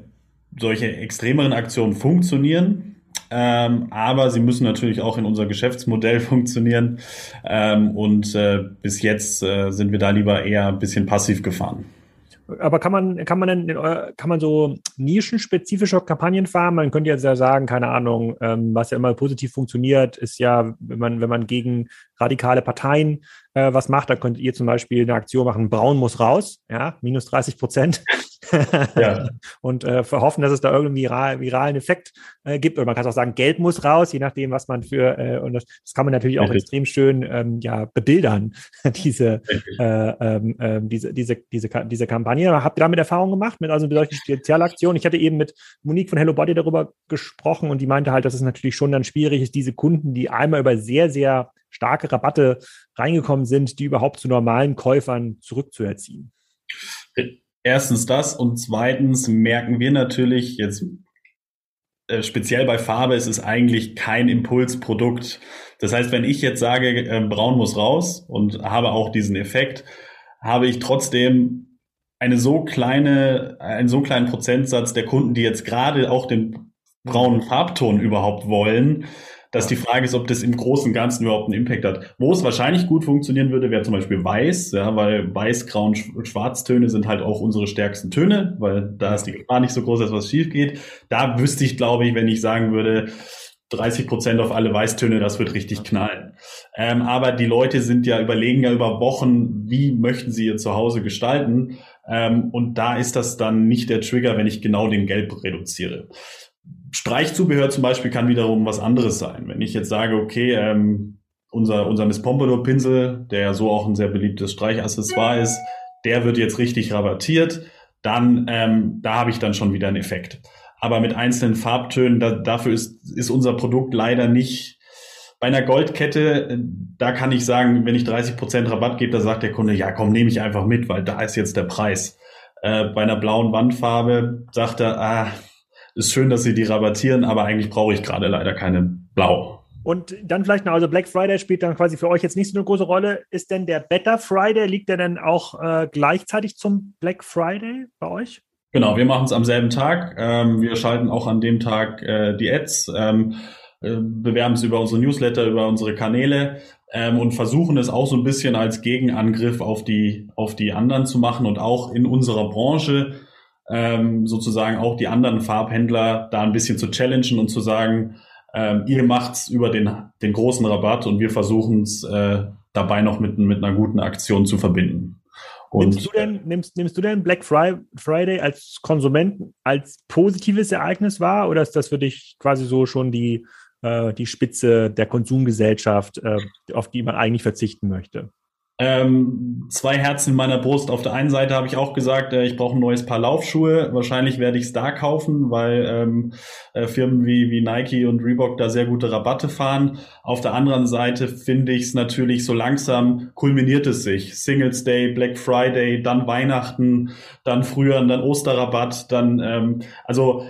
solche extremeren Aktionen funktionieren, ähm, aber sie müssen natürlich auch in unser Geschäftsmodell funktionieren. Ähm, und äh, bis jetzt äh, sind wir da lieber eher ein bisschen passiv gefahren. Aber kann man, kann man denn, kann man so nischenspezifische Kampagnen fahren? Man könnte jetzt ja sagen, keine Ahnung, ähm, was ja immer positiv funktioniert, ist ja, wenn man, wenn man gegen radikale Parteien äh, was macht, dann könnt ihr zum Beispiel eine Aktion machen, Braun muss raus, ja, minus 30 Prozent. Ja. und äh, hoffen, dass es da irgendwie viral, viralen Effekt äh, gibt. Oder man kann auch sagen, Geld muss raus, je nachdem, was man für, äh, und das, das kann man natürlich auch Richtig. extrem schön ähm, ja, bebildern, diese, äh, äh, diese, diese, diese, diese Kampagne. Habt ihr damit Erfahrung gemacht, mit also mit solchen Spezialaktionen? Ich hatte eben mit Monique von Hello Body darüber gesprochen und die meinte halt, dass es natürlich schon dann schwierig ist, diese Kunden, die einmal über sehr, sehr starke Rabatte reingekommen sind, die überhaupt zu normalen Käufern zurückzuerziehen. Erstens das und zweitens merken wir natürlich jetzt äh, speziell bei Farbe ist es eigentlich kein Impulsprodukt. Das heißt, wenn ich jetzt sage, äh, braun muss raus und habe auch diesen Effekt, habe ich trotzdem eine so kleine, einen so kleinen Prozentsatz der Kunden, die jetzt gerade auch den braunen Farbton überhaupt wollen, dass die Frage ist, ob das im Großen und Ganzen überhaupt einen Impact hat. Wo es wahrscheinlich gut funktionieren würde, wäre zum Beispiel Weiß, ja, weil Weiß, Grau und Schwarztöne sind halt auch unsere stärksten Töne, weil da ist die Gefahr nicht so groß, dass was schief geht. Da wüsste ich, glaube ich, wenn ich sagen würde, 30 Prozent auf alle Weißtöne, das wird richtig knallen. Ähm, aber die Leute sind ja überlegen ja über Wochen, wie möchten sie ihr Zuhause gestalten. Ähm, und da ist das dann nicht der Trigger, wenn ich genau den Gelb reduziere. Streichzubehör zum Beispiel kann wiederum was anderes sein. Wenn ich jetzt sage, okay, ähm, unser, unser Miss Pompadour Pinsel, der ja so auch ein sehr beliebtes Streichaccessoire ist, der wird jetzt richtig rabattiert, dann ähm, da habe ich dann schon wieder einen Effekt. Aber mit einzelnen Farbtönen, da, dafür ist, ist unser Produkt leider nicht bei einer Goldkette, äh, da kann ich sagen, wenn ich 30 Prozent Rabatt gebe, da sagt der Kunde, ja komm, nehme ich einfach mit, weil da ist jetzt der Preis. Äh, bei einer blauen Wandfarbe sagt er, ah, ist schön, dass sie die rabattieren, aber eigentlich brauche ich gerade leider keine Blau. Und dann vielleicht noch, also Black Friday spielt dann quasi für euch jetzt nicht so eine große Rolle. Ist denn der Better Friday, liegt der denn auch äh, gleichzeitig zum Black Friday bei euch? Genau, wir machen es am selben Tag. Ähm, wir schalten auch an dem Tag äh, die Ads, ähm, äh, bewerben es über unsere Newsletter, über unsere Kanäle ähm, und versuchen es auch so ein bisschen als Gegenangriff auf die, auf die anderen zu machen und auch in unserer Branche ähm, sozusagen auch die anderen Farbhändler da ein bisschen zu challengen und zu sagen, ähm, ihr macht's über den, den großen Rabatt und wir versuchen es äh, dabei noch mit, mit einer guten Aktion zu verbinden. Und nimmst, du denn, nimmst, nimmst du denn Black Friday als Konsument als positives Ereignis wahr oder ist das für dich quasi so schon die, äh, die Spitze der Konsumgesellschaft, äh, auf die man eigentlich verzichten möchte? Ähm, zwei Herzen in meiner Brust. Auf der einen Seite habe ich auch gesagt, äh, ich brauche ein neues Paar Laufschuhe. Wahrscheinlich werde ich es da kaufen, weil ähm, äh, Firmen wie, wie Nike und Reebok da sehr gute Rabatte fahren. Auf der anderen Seite finde ich es natürlich so langsam kulminiert es sich. Singles Day, Black Friday, dann Weihnachten, dann früher, dann Osterrabatt, dann ähm, also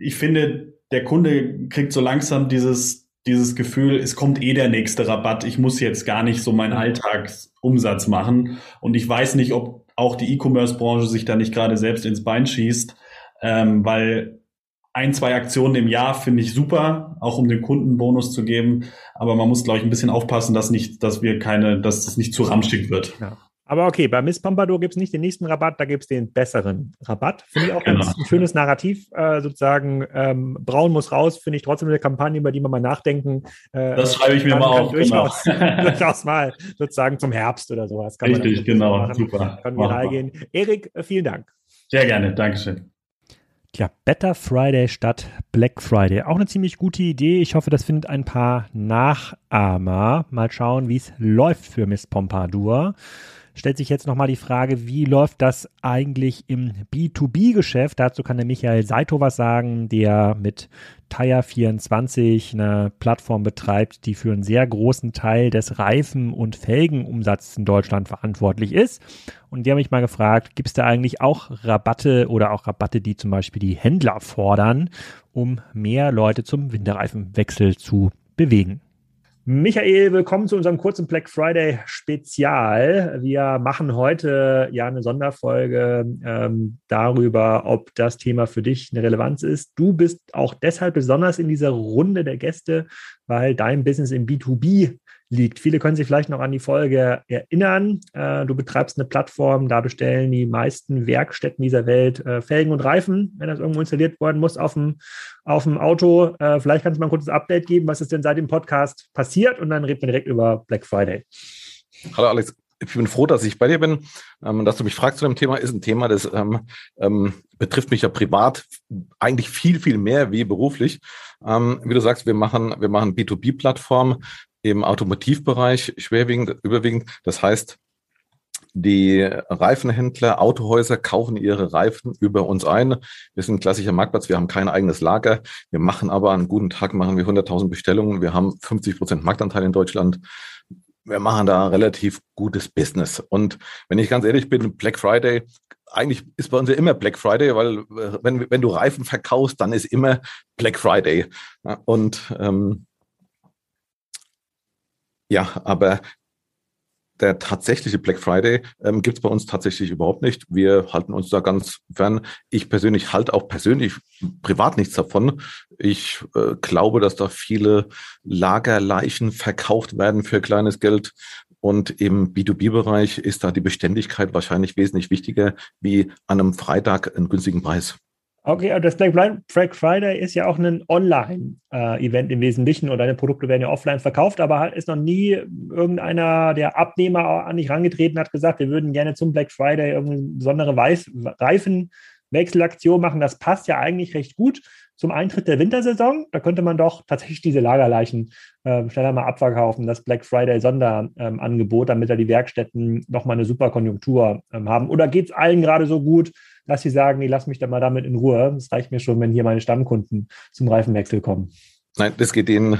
ich finde, der Kunde kriegt so langsam dieses dieses Gefühl, es kommt eh der nächste Rabatt, ich muss jetzt gar nicht so meinen Alltagsumsatz machen. Und ich weiß nicht, ob auch die E-Commerce-Branche sich da nicht gerade selbst ins Bein schießt, ähm, weil ein, zwei Aktionen im Jahr finde ich super, auch um den Kunden Bonus zu geben. Aber man muss, glaube ich, ein bisschen aufpassen, dass nicht, dass wir keine, dass das nicht zu ramschig wird. Ja. Aber okay, bei Miss Pompadour gibt es nicht den nächsten Rabatt, da gibt es den besseren Rabatt. Finde ich auch genau. ein schönes Narrativ, äh, sozusagen. Ähm, Braun muss raus, finde ich trotzdem eine Kampagne, über die man mal nachdenken. Äh, das schreibe ich mir mal auf. Durchaus, genau. durchaus mal sozusagen zum Herbst oder sowas. Kann Richtig, genau, machen. super. Können wir reingehen. Erik, äh, vielen Dank. Sehr gerne, Dankeschön. Tja, Better Friday statt Black Friday. Auch eine ziemlich gute Idee. Ich hoffe, das findet ein paar Nachahmer. Mal schauen, wie es läuft für Miss Pompadour stellt sich jetzt nochmal die Frage, wie läuft das eigentlich im B2B-Geschäft? Dazu kann der Michael Saito was sagen, der mit Tire24 eine Plattform betreibt, die für einen sehr großen Teil des Reifen- und Felgenumsatzes in Deutschland verantwortlich ist. Und die haben mich mal gefragt, gibt es da eigentlich auch Rabatte oder auch Rabatte, die zum Beispiel die Händler fordern, um mehr Leute zum Winterreifenwechsel zu bewegen? Michael, willkommen zu unserem kurzen Black Friday Spezial. Wir machen heute ja eine Sonderfolge ähm, darüber, ob das Thema für dich eine Relevanz ist. Du bist auch deshalb besonders in dieser Runde der Gäste, weil dein Business im B2B liegt. Viele können sich vielleicht noch an die Folge erinnern. Äh, du betreibst eine Plattform, da bestellen die meisten Werkstätten dieser Welt äh, Felgen und Reifen, wenn das irgendwo installiert worden muss auf dem, auf dem Auto. Äh, vielleicht kannst du mal ein kurzes Update geben, was ist denn seit dem Podcast passiert und dann reden wir direkt über Black Friday. Hallo Alex, ich bin froh, dass ich bei dir bin. Ähm, dass du mich fragst zu dem Thema, ist ein Thema, das ähm, ähm, betrifft mich ja privat eigentlich viel, viel mehr wie beruflich. Ähm, wie du sagst, wir machen, wir machen B2B-Plattformen im Automotivbereich schwerwiegend, überwiegend. Das heißt, die Reifenhändler, Autohäuser kaufen ihre Reifen über uns ein. Wir sind ein klassischer Marktplatz, wir haben kein eigenes Lager. Wir machen aber an guten Tag machen wir 100.000 Bestellungen. Wir haben 50 Prozent Marktanteil in Deutschland. Wir machen da relativ gutes Business. Und wenn ich ganz ehrlich bin, Black Friday, eigentlich ist bei uns ja immer Black Friday, weil äh, wenn, wenn du Reifen verkaufst, dann ist immer Black Friday. Und ähm, ja, aber der tatsächliche Black Friday ähm, gibt es bei uns tatsächlich überhaupt nicht. Wir halten uns da ganz fern. Ich persönlich halte auch persönlich privat nichts davon. Ich äh, glaube, dass da viele Lagerleichen verkauft werden für kleines Geld. Und im B2B-Bereich ist da die Beständigkeit wahrscheinlich wesentlich wichtiger wie an einem Freitag einen günstigen Preis. Okay, aber das Black Friday ist ja auch ein Online-Event im Wesentlichen und deine Produkte werden ja offline verkauft, aber ist noch nie irgendeiner der Abnehmer an dich rangetreten, hat gesagt, wir würden gerne zum Black Friday irgendeine besondere Reifenwechselaktion machen. Das passt ja eigentlich recht gut zum Eintritt der Wintersaison. Da könnte man doch tatsächlich diese Lagerleichen äh, schneller mal abverkaufen, das Black Friday Sonderangebot, damit da die Werkstätten nochmal eine super Konjunktur ähm, haben. Oder geht es allen gerade so gut? Dass sie sagen, nee, lass mich da mal damit in Ruhe. Es reicht mir schon, wenn hier meine Stammkunden zum Reifenwechsel kommen. Nein, das geht denen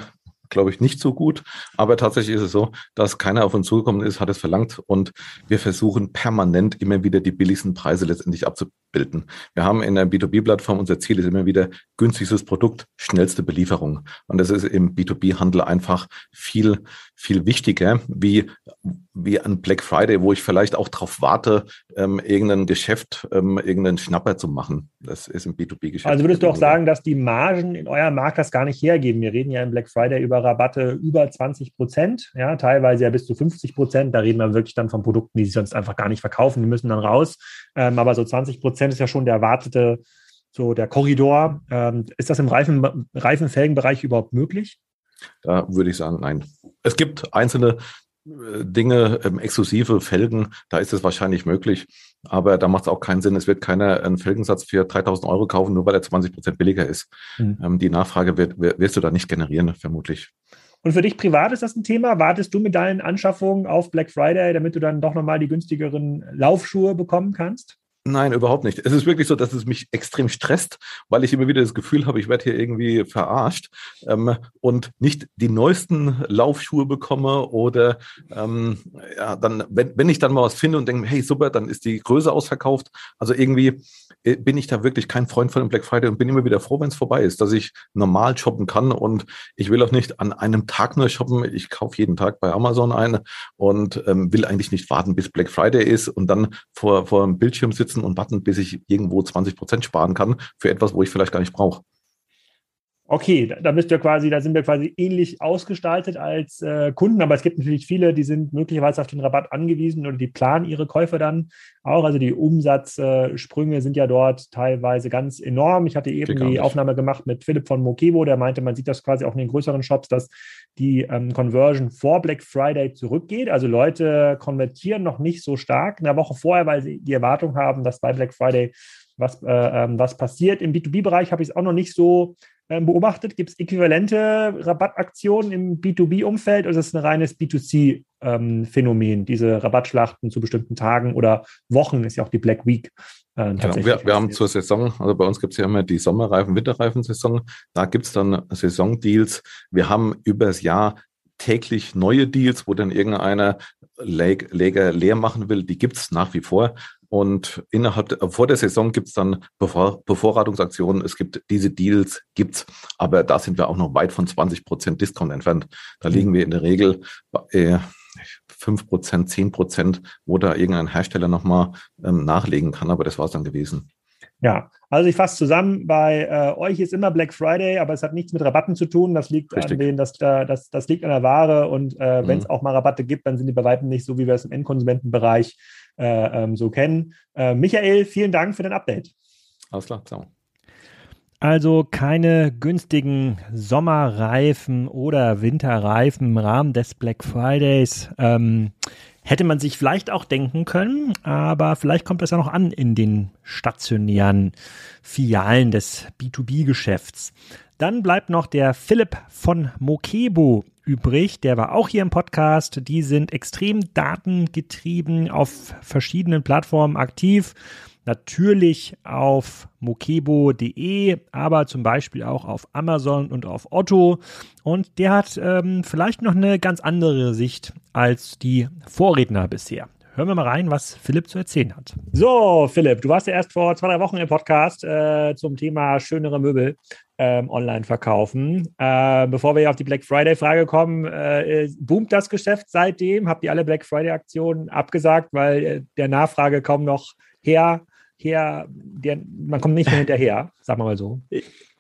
glaube ich, nicht so gut. Aber tatsächlich ist es so, dass keiner auf uns zugekommen ist, hat es verlangt und wir versuchen permanent immer wieder die billigsten Preise letztendlich abbilden. Wir haben in der B2B-Plattform, unser Ziel ist immer wieder günstigstes Produkt, schnellste Belieferung. Und das ist im B2B-Handel einfach viel, viel wichtiger wie, wie ein Black Friday, wo ich vielleicht auch darauf warte, ähm, irgendein Geschäft, ähm, irgendeinen Schnapper zu machen. Das ist im B2B-Geschäft. Also würdest du auch sagen, dass die Margen in eurem Markt das gar nicht hergeben? Wir reden ja im Black Friday über Rabatte über 20 Prozent, ja, teilweise ja bis zu 50 Prozent. Da reden wir wirklich dann von Produkten, die sich sonst einfach gar nicht verkaufen. Die müssen dann raus. Ähm, aber so 20 Prozent ist ja schon der erwartete, so der Korridor. Ähm, ist das im Reifen, Reifenfelgenbereich überhaupt möglich? Da würde ich sagen, nein. Es gibt einzelne äh, Dinge, ähm, exklusive Felgen, da ist es wahrscheinlich möglich, aber da macht es auch keinen Sinn. Es wird keiner einen Felgensatz für 3000 Euro kaufen, nur weil er 20 Prozent billiger ist. Mhm. Ähm, die Nachfrage wird, wirst du da nicht generieren, vermutlich. Und für dich privat ist das ein Thema? Wartest du mit deinen Anschaffungen auf Black Friday, damit du dann doch nochmal die günstigeren Laufschuhe bekommen kannst? Nein, überhaupt nicht. Es ist wirklich so, dass es mich extrem stresst, weil ich immer wieder das Gefühl habe, ich werde hier irgendwie verarscht ähm, und nicht die neuesten Laufschuhe bekomme oder ähm, ja, dann, wenn, wenn ich dann mal was finde und denke, hey, super, dann ist die Größe ausverkauft. Also irgendwie äh, bin ich da wirklich kein Freund von dem Black Friday und bin immer wieder froh, wenn es vorbei ist, dass ich normal shoppen kann und ich will auch nicht an einem Tag nur shoppen. Ich kaufe jeden Tag bei Amazon eine und ähm, will eigentlich nicht warten, bis Black Friday ist und dann vor, vor dem Bildschirm sitzen und warten, bis ich irgendwo 20 Prozent sparen kann für etwas, wo ich vielleicht gar nicht brauche. Okay, da bist du quasi, da sind wir quasi ähnlich ausgestaltet als äh, Kunden, aber es gibt natürlich viele, die sind möglicherweise auf den Rabatt angewiesen oder die planen ihre Käufe dann auch. Also die Umsatzsprünge äh, sind ja dort teilweise ganz enorm. Ich hatte eben die Aufnahme gemacht mit Philipp von Mokebo, der meinte, man sieht das quasi auch in den größeren Shops, dass die ähm, Conversion vor Black Friday zurückgeht. Also Leute konvertieren noch nicht so stark in der Woche vorher, weil sie die Erwartung haben, dass bei Black Friday was, äh, ähm, was passiert. Im B2B-Bereich habe ich es auch noch nicht so beobachtet? Gibt es äquivalente Rabattaktionen im B2B-Umfeld oder ist es ein reines B2C-Phänomen, ähm, diese Rabattschlachten zu bestimmten Tagen oder Wochen, ist ja auch die Black Week. Äh, ja, wir, wir haben zur Saison, also bei uns gibt es ja immer die Sommerreifen, Winterreifen-Saison, da gibt es dann Saisondeals. Wir haben übers Jahr täglich neue Deals, wo dann irgendeiner Läger leer machen will, die gibt es nach wie vor. Und innerhalb vor der Saison gibt es dann Bevor, Bevorratungsaktionen. Es gibt diese Deals, gibt's, aber da sind wir auch noch weit von 20 Prozent Discount entfernt. Da liegen wir in der Regel bei 5 Prozent, 10 Prozent, wo da irgendein Hersteller nochmal ähm, nachlegen kann. Aber das war es dann gewesen. Ja, also ich fasse zusammen, bei äh, euch ist immer Black Friday, aber es hat nichts mit Rabatten zu tun. Das liegt Richtig. an den, das, das, das liegt an der Ware und äh, mhm. wenn es auch mal Rabatte gibt, dann sind die bei weitem nicht so, wie wir es im Endkonsumentenbereich äh, ähm, so kennen. Äh, Michael, vielen Dank für dein Update. Alles klar, ciao. Also keine günstigen Sommerreifen oder Winterreifen im Rahmen des Black Fridays. Ähm, hätte man sich vielleicht auch denken können, aber vielleicht kommt das ja noch an in den stationären Filialen des B2B-Geschäfts. Dann bleibt noch der Philipp von Mokebo übrig. Der war auch hier im Podcast. Die sind extrem datengetrieben auf verschiedenen Plattformen aktiv. Natürlich auf mokebo.de, aber zum Beispiel auch auf Amazon und auf Otto. Und der hat ähm, vielleicht noch eine ganz andere Sicht als die Vorredner bisher. Hören wir mal rein, was Philipp zu erzählen hat. So, Philipp, du warst ja erst vor zwei, drei Wochen im Podcast äh, zum Thema schönere Möbel ähm, online verkaufen. Äh, bevor wir auf die Black Friday-Frage kommen, äh, boomt das Geschäft seitdem? Habt ihr alle Black Friday-Aktionen abgesagt, weil äh, der Nachfrage kaum noch her, her der, man kommt nicht mehr hinterher, sagen wir mal so.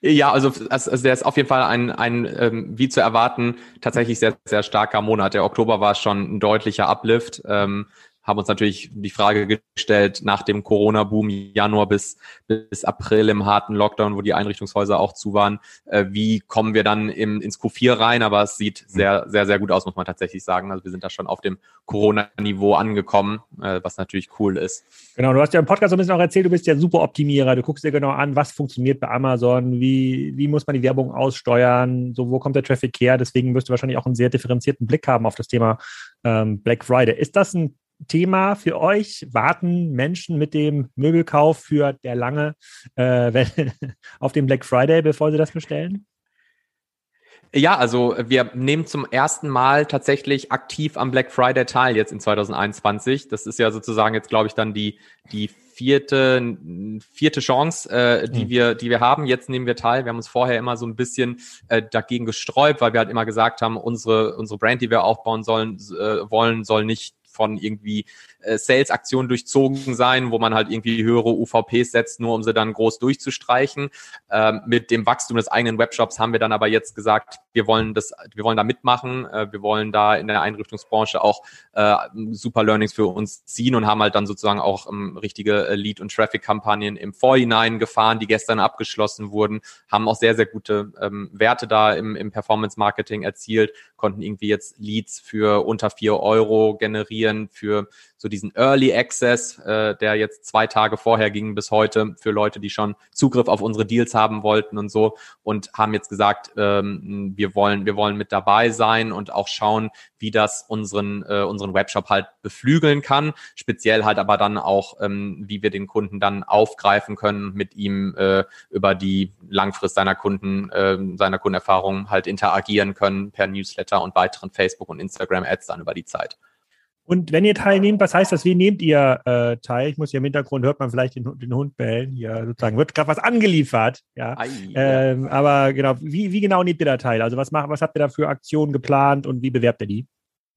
Ja, also, also der ist auf jeden Fall ein, ein ähm, wie zu erwarten, tatsächlich sehr, sehr starker Monat. Der Oktober war schon ein deutlicher Uplift. Ähm, haben uns natürlich die Frage gestellt, nach dem Corona-Boom Januar bis, bis April im harten Lockdown, wo die Einrichtungshäuser auch zu waren, äh, wie kommen wir dann im, ins Q4 rein? Aber es sieht mhm. sehr, sehr, sehr gut aus, muss man tatsächlich sagen. Also wir sind da schon auf dem Corona-Niveau angekommen, äh, was natürlich cool ist. Genau, du hast ja im Podcast so ein bisschen auch erzählt, du bist ja super Optimierer. Du guckst dir genau an, was funktioniert bei Amazon, wie, wie muss man die Werbung aussteuern, so wo kommt der Traffic her. Deswegen wirst du wahrscheinlich auch einen sehr differenzierten Blick haben auf das Thema ähm, Black Friday. Ist das ein Thema für euch? Warten Menschen mit dem Möbelkauf für der lange äh, auf den Black Friday, bevor sie das bestellen? Ja, also wir nehmen zum ersten Mal tatsächlich aktiv am Black Friday teil jetzt in 2021. Das ist ja sozusagen jetzt, glaube ich, dann die, die vierte, vierte Chance, äh, die mhm. wir, die wir haben. Jetzt nehmen wir teil. Wir haben uns vorher immer so ein bisschen äh, dagegen gesträubt, weil wir halt immer gesagt haben, unsere, unsere Brand, die wir aufbauen sollen, äh, wollen, soll nicht von irgendwie äh, Sales-Aktionen durchzogen sein, wo man halt irgendwie höhere UVPs setzt, nur um sie dann groß durchzustreichen. Ähm, mit dem Wachstum des eigenen Webshops haben wir dann aber jetzt gesagt, wir wollen das, wir wollen da mitmachen, äh, wir wollen da in der Einrichtungsbranche auch äh, super Learnings für uns ziehen und haben halt dann sozusagen auch ähm, richtige äh, Lead- und Traffic-Kampagnen im Vorhinein gefahren, die gestern abgeschlossen wurden, haben auch sehr, sehr gute ähm, Werte da im, im Performance-Marketing erzielt, konnten irgendwie jetzt Leads für unter vier Euro generieren, für so diesen Early Access, äh, der jetzt zwei Tage vorher ging bis heute für Leute, die schon Zugriff auf unsere Deals haben wollten und so und haben jetzt gesagt, ähm, wir wollen, wir wollen mit dabei sein und auch schauen, wie das unseren, äh, unseren Webshop halt beflügeln kann. Speziell halt aber dann auch, ähm, wie wir den Kunden dann aufgreifen können, mit ihm äh, über die Langfrist seiner Kunden, äh, seiner Kundenerfahrung halt interagieren können per Newsletter und weiteren Facebook und Instagram Ads dann über die Zeit. Und wenn ihr teilnehmt, was heißt das? Wie nehmt ihr äh, teil? Ich muss hier im Hintergrund hört man vielleicht den, den Hund bellen. Hier sozusagen wird gerade was angeliefert. Ja. Ei, ähm, ja. Aber genau, wie, wie genau nehmt ihr da teil? Also was macht, was habt ihr da für Aktionen geplant und wie bewerbt ihr die?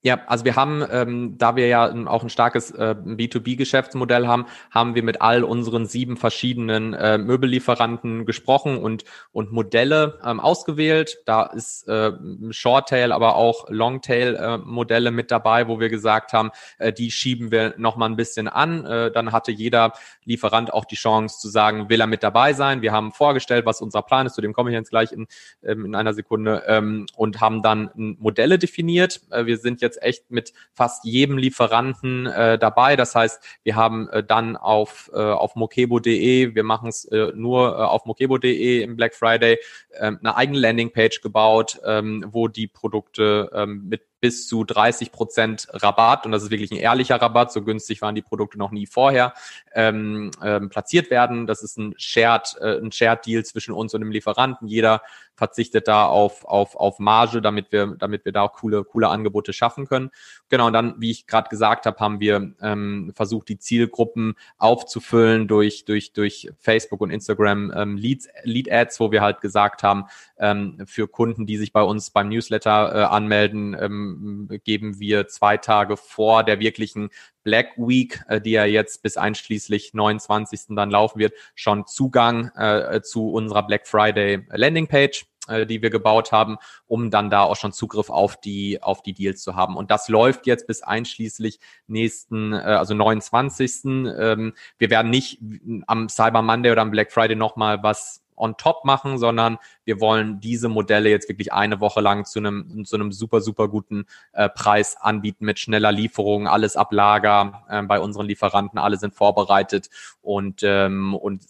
Ja, also wir haben, ähm, da wir ja auch ein starkes äh, B2B-Geschäftsmodell haben, haben wir mit all unseren sieben verschiedenen äh, Möbellieferanten gesprochen und, und Modelle ähm, ausgewählt. Da ist äh, Shorttail, aber auch Longtail-Modelle äh, mit dabei, wo wir gesagt haben, äh, die schieben wir nochmal ein bisschen an. Äh, dann hatte jeder Lieferant auch die Chance zu sagen, will er mit dabei sein. Wir haben vorgestellt, was unser Plan ist, zu dem komme ich jetzt gleich in, ähm, in einer Sekunde, ähm, und haben dann Modelle definiert. Äh, wir sind jetzt jetzt echt mit fast jedem Lieferanten äh, dabei. Das heißt, wir haben äh, dann auf, äh, auf mokebo.de, wir machen es äh, nur äh, auf mokebo.de im Black Friday, äh, eine eigene Landingpage gebaut, ähm, wo die Produkte ähm, mit bis zu 30 Prozent Rabatt, und das ist wirklich ein ehrlicher Rabatt, so günstig waren die Produkte noch nie vorher, ähm, ähm, platziert werden. Das ist ein Shared, äh, Shared Deal zwischen uns und dem Lieferanten. Jeder verzichtet da auf, auf, auf Marge, damit wir, damit wir da auch coole, coole Angebote schaffen können. Genau, und dann, wie ich gerade gesagt habe, haben wir ähm, versucht, die Zielgruppen aufzufüllen durch, durch, durch Facebook und Instagram ähm, Leads, Lead Ads, wo wir halt gesagt haben, ähm, für Kunden, die sich bei uns beim Newsletter äh, anmelden, ähm, geben wir zwei Tage vor der wirklichen Black Week, äh, die ja jetzt bis einschließlich 29. dann laufen wird, schon Zugang äh, zu unserer Black Friday Landingpage äh, die wir gebaut haben, um dann da auch schon Zugriff auf die, auf die Deals zu haben. Und das läuft jetzt bis einschließlich nächsten, äh, also 29. Ähm, wir werden nicht am Cyber Monday oder am Black Friday nochmal was on top machen, sondern wir wollen diese Modelle jetzt wirklich eine Woche lang zu einem, zu einem super, super guten äh, Preis anbieten mit schneller Lieferung, alles ab Lager äh, bei unseren Lieferanten, alle sind vorbereitet und, ähm, und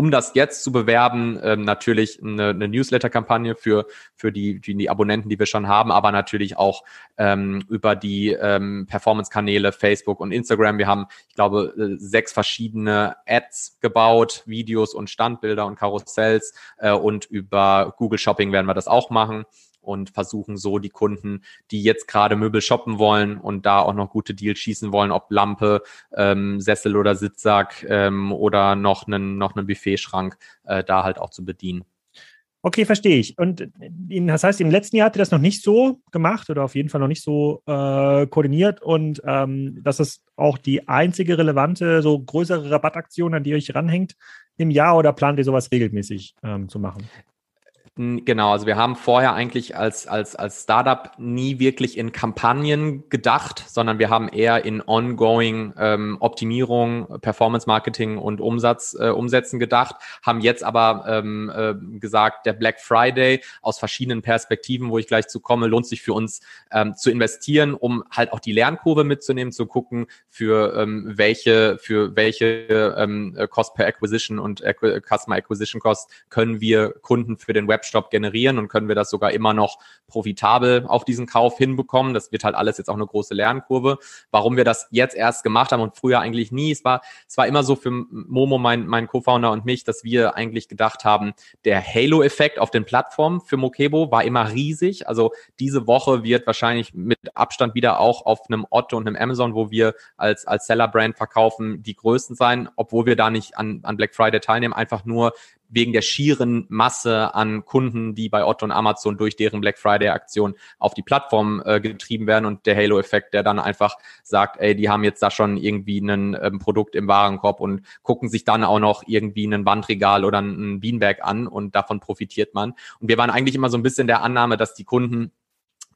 um das jetzt zu bewerben, ähm, natürlich eine, eine Newsletter-Kampagne für, für die, die, die Abonnenten, die wir schon haben, aber natürlich auch ähm, über die ähm, Performance-Kanäle Facebook und Instagram. Wir haben, ich glaube, äh, sechs verschiedene Ads gebaut, Videos und Standbilder und Karussells äh, und über Google Shopping werden wir das auch machen und versuchen so die Kunden, die jetzt gerade Möbel shoppen wollen und da auch noch gute Deals schießen wollen, ob Lampe, ähm, Sessel oder Sitzsack ähm, oder noch einen, noch einen Buffetschrank, äh, da halt auch zu bedienen. Okay, verstehe ich. Und das heißt, im letzten Jahr hat ihr das noch nicht so gemacht oder auf jeden Fall noch nicht so äh, koordiniert und ähm, das ist auch die einzige relevante, so größere Rabattaktion, an die ihr euch ranhängt im Jahr oder plant ihr sowas regelmäßig ähm, zu machen? Genau, also wir haben vorher eigentlich als, als, als Startup nie wirklich in Kampagnen gedacht, sondern wir haben eher in ongoing ähm, Optimierung, Performance Marketing und Umsatz, äh, Umsätzen gedacht, haben jetzt aber ähm, äh, gesagt, der Black Friday aus verschiedenen Perspektiven, wo ich gleich zu komme, lohnt sich für uns ähm, zu investieren, um halt auch die Lernkurve mitzunehmen, zu gucken, für ähm, welche, für welche ähm, Cost per Acquisition und Customer Acquisition Cost können wir Kunden für den Webshop Webshop generieren und können wir das sogar immer noch profitabel auf diesen Kauf hinbekommen. Das wird halt alles jetzt auch eine große Lernkurve. Warum wir das jetzt erst gemacht haben und früher eigentlich nie. Es war, es war immer so für Momo, mein, mein Co-Founder und mich, dass wir eigentlich gedacht haben, der Halo-Effekt auf den Plattformen für Mokebo war immer riesig. Also diese Woche wird wahrscheinlich mit Abstand wieder auch auf einem Otto und einem Amazon, wo wir als, als Seller-Brand verkaufen, die größten sein, obwohl wir da nicht an, an Black Friday teilnehmen, einfach nur wegen der schieren Masse an Kunden, die bei Otto und Amazon durch deren Black Friday Aktion auf die Plattform äh, getrieben werden und der Halo-Effekt, der dann einfach sagt, ey, die haben jetzt da schon irgendwie ein ähm, Produkt im Warenkorb und gucken sich dann auch noch irgendwie ein Wandregal oder ein Bienenberg an und davon profitiert man. Und wir waren eigentlich immer so ein bisschen der Annahme, dass die Kunden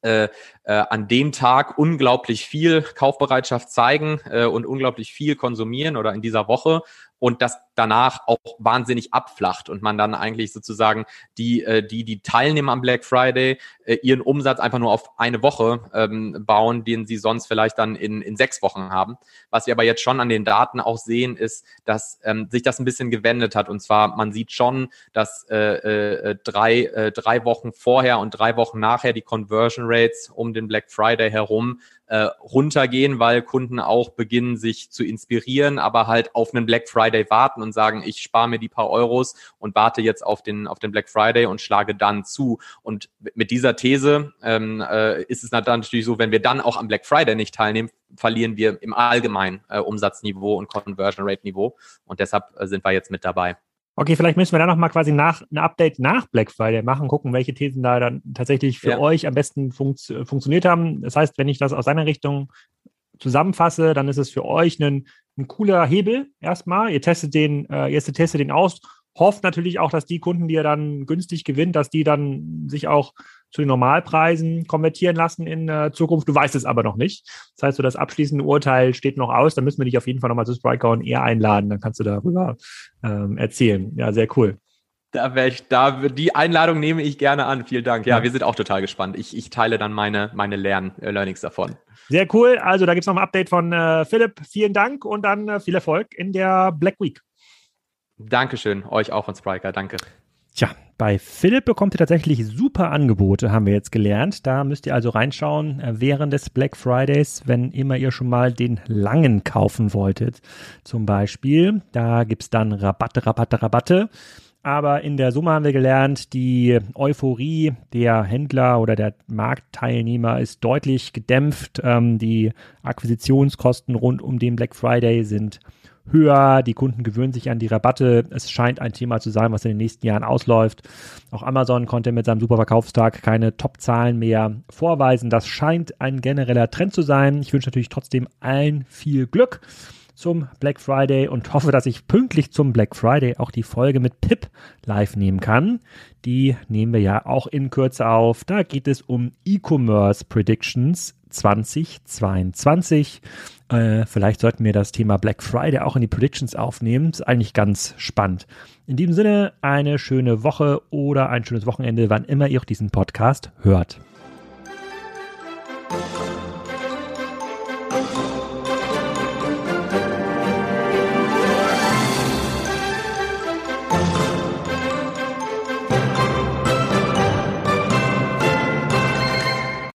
äh, äh, an dem Tag unglaublich viel Kaufbereitschaft zeigen äh, und unglaublich viel konsumieren oder in dieser Woche und das danach auch wahnsinnig abflacht und man dann eigentlich sozusagen die, äh, die, die teilnehmen am Black Friday, äh, ihren Umsatz einfach nur auf eine Woche ähm, bauen, den sie sonst vielleicht dann in, in sechs Wochen haben. Was wir aber jetzt schon an den Daten auch sehen, ist, dass ähm, sich das ein bisschen gewendet hat. Und zwar, man sieht schon, dass äh, äh, drei, äh, drei Wochen vorher und drei Wochen nachher die Conversion Rates um den Black Friday herum äh, runtergehen, weil Kunden auch beginnen, sich zu inspirieren, aber halt auf einen Black Friday warten und sagen, ich spare mir die paar Euros und warte jetzt auf den, auf den Black Friday und schlage dann zu. Und mit dieser These ähm, äh, ist es natürlich so, wenn wir dann auch am Black Friday nicht teilnehmen, verlieren wir im allgemeinen äh, Umsatzniveau und Conversion Rate Niveau. Und deshalb äh, sind wir jetzt mit dabei. Okay, vielleicht müssen wir da nochmal quasi nach, ein Update nach Black Friday machen, gucken, welche Thesen da dann tatsächlich für ja. euch am besten funkt, funktioniert haben. Das heißt, wenn ich das aus seiner Richtung zusammenfasse, dann ist es für euch ein, ein cooler Hebel erstmal. Ihr testet den, äh, ihr testet den aus hofft natürlich auch, dass die Kunden, die er dann günstig gewinnt, dass die dann sich auch zu den Normalpreisen konvertieren lassen in äh, Zukunft. Du weißt es aber noch nicht. Das heißt, so das abschließende Urteil steht noch aus. Da müssen wir dich auf jeden Fall nochmal zu Spriker und eher einladen. Dann kannst du darüber ähm, erzählen. Ja, sehr cool. Da wäre ich, da, die Einladung nehme ich gerne an. Vielen Dank. Ja, ja. wir sind auch total gespannt. Ich, ich teile dann meine, meine Lern, äh, Learnings davon. Sehr cool. Also da gibt es noch ein Update von äh, Philipp. Vielen Dank und dann äh, viel Erfolg in der Black Week. Dankeschön, euch auch von Spriker, danke. Tja, bei Philipp bekommt ihr tatsächlich super Angebote, haben wir jetzt gelernt. Da müsst ihr also reinschauen äh, während des Black Fridays, wenn immer ihr schon mal den langen kaufen wolltet. Zum Beispiel, da gibt es dann Rabatte, Rabatte, Rabatte. Aber in der Summe haben wir gelernt, die Euphorie der Händler oder der Marktteilnehmer ist deutlich gedämpft. Ähm, die Akquisitionskosten rund um den Black Friday sind höher, die Kunden gewöhnen sich an die Rabatte. Es scheint ein Thema zu sein, was in den nächsten Jahren ausläuft. Auch Amazon konnte mit seinem Superverkaufstag keine Top-Zahlen mehr vorweisen. Das scheint ein genereller Trend zu sein. Ich wünsche natürlich trotzdem allen viel Glück zum Black Friday und hoffe, dass ich pünktlich zum Black Friday auch die Folge mit Pip live nehmen kann. Die nehmen wir ja auch in Kürze auf. Da geht es um E-Commerce Predictions 2022. Äh, vielleicht sollten wir das Thema Black Friday auch in die Predictions aufnehmen. ist eigentlich ganz spannend. In diesem Sinne eine schöne Woche oder ein schönes Wochenende, wann immer ihr auch diesen Podcast hört.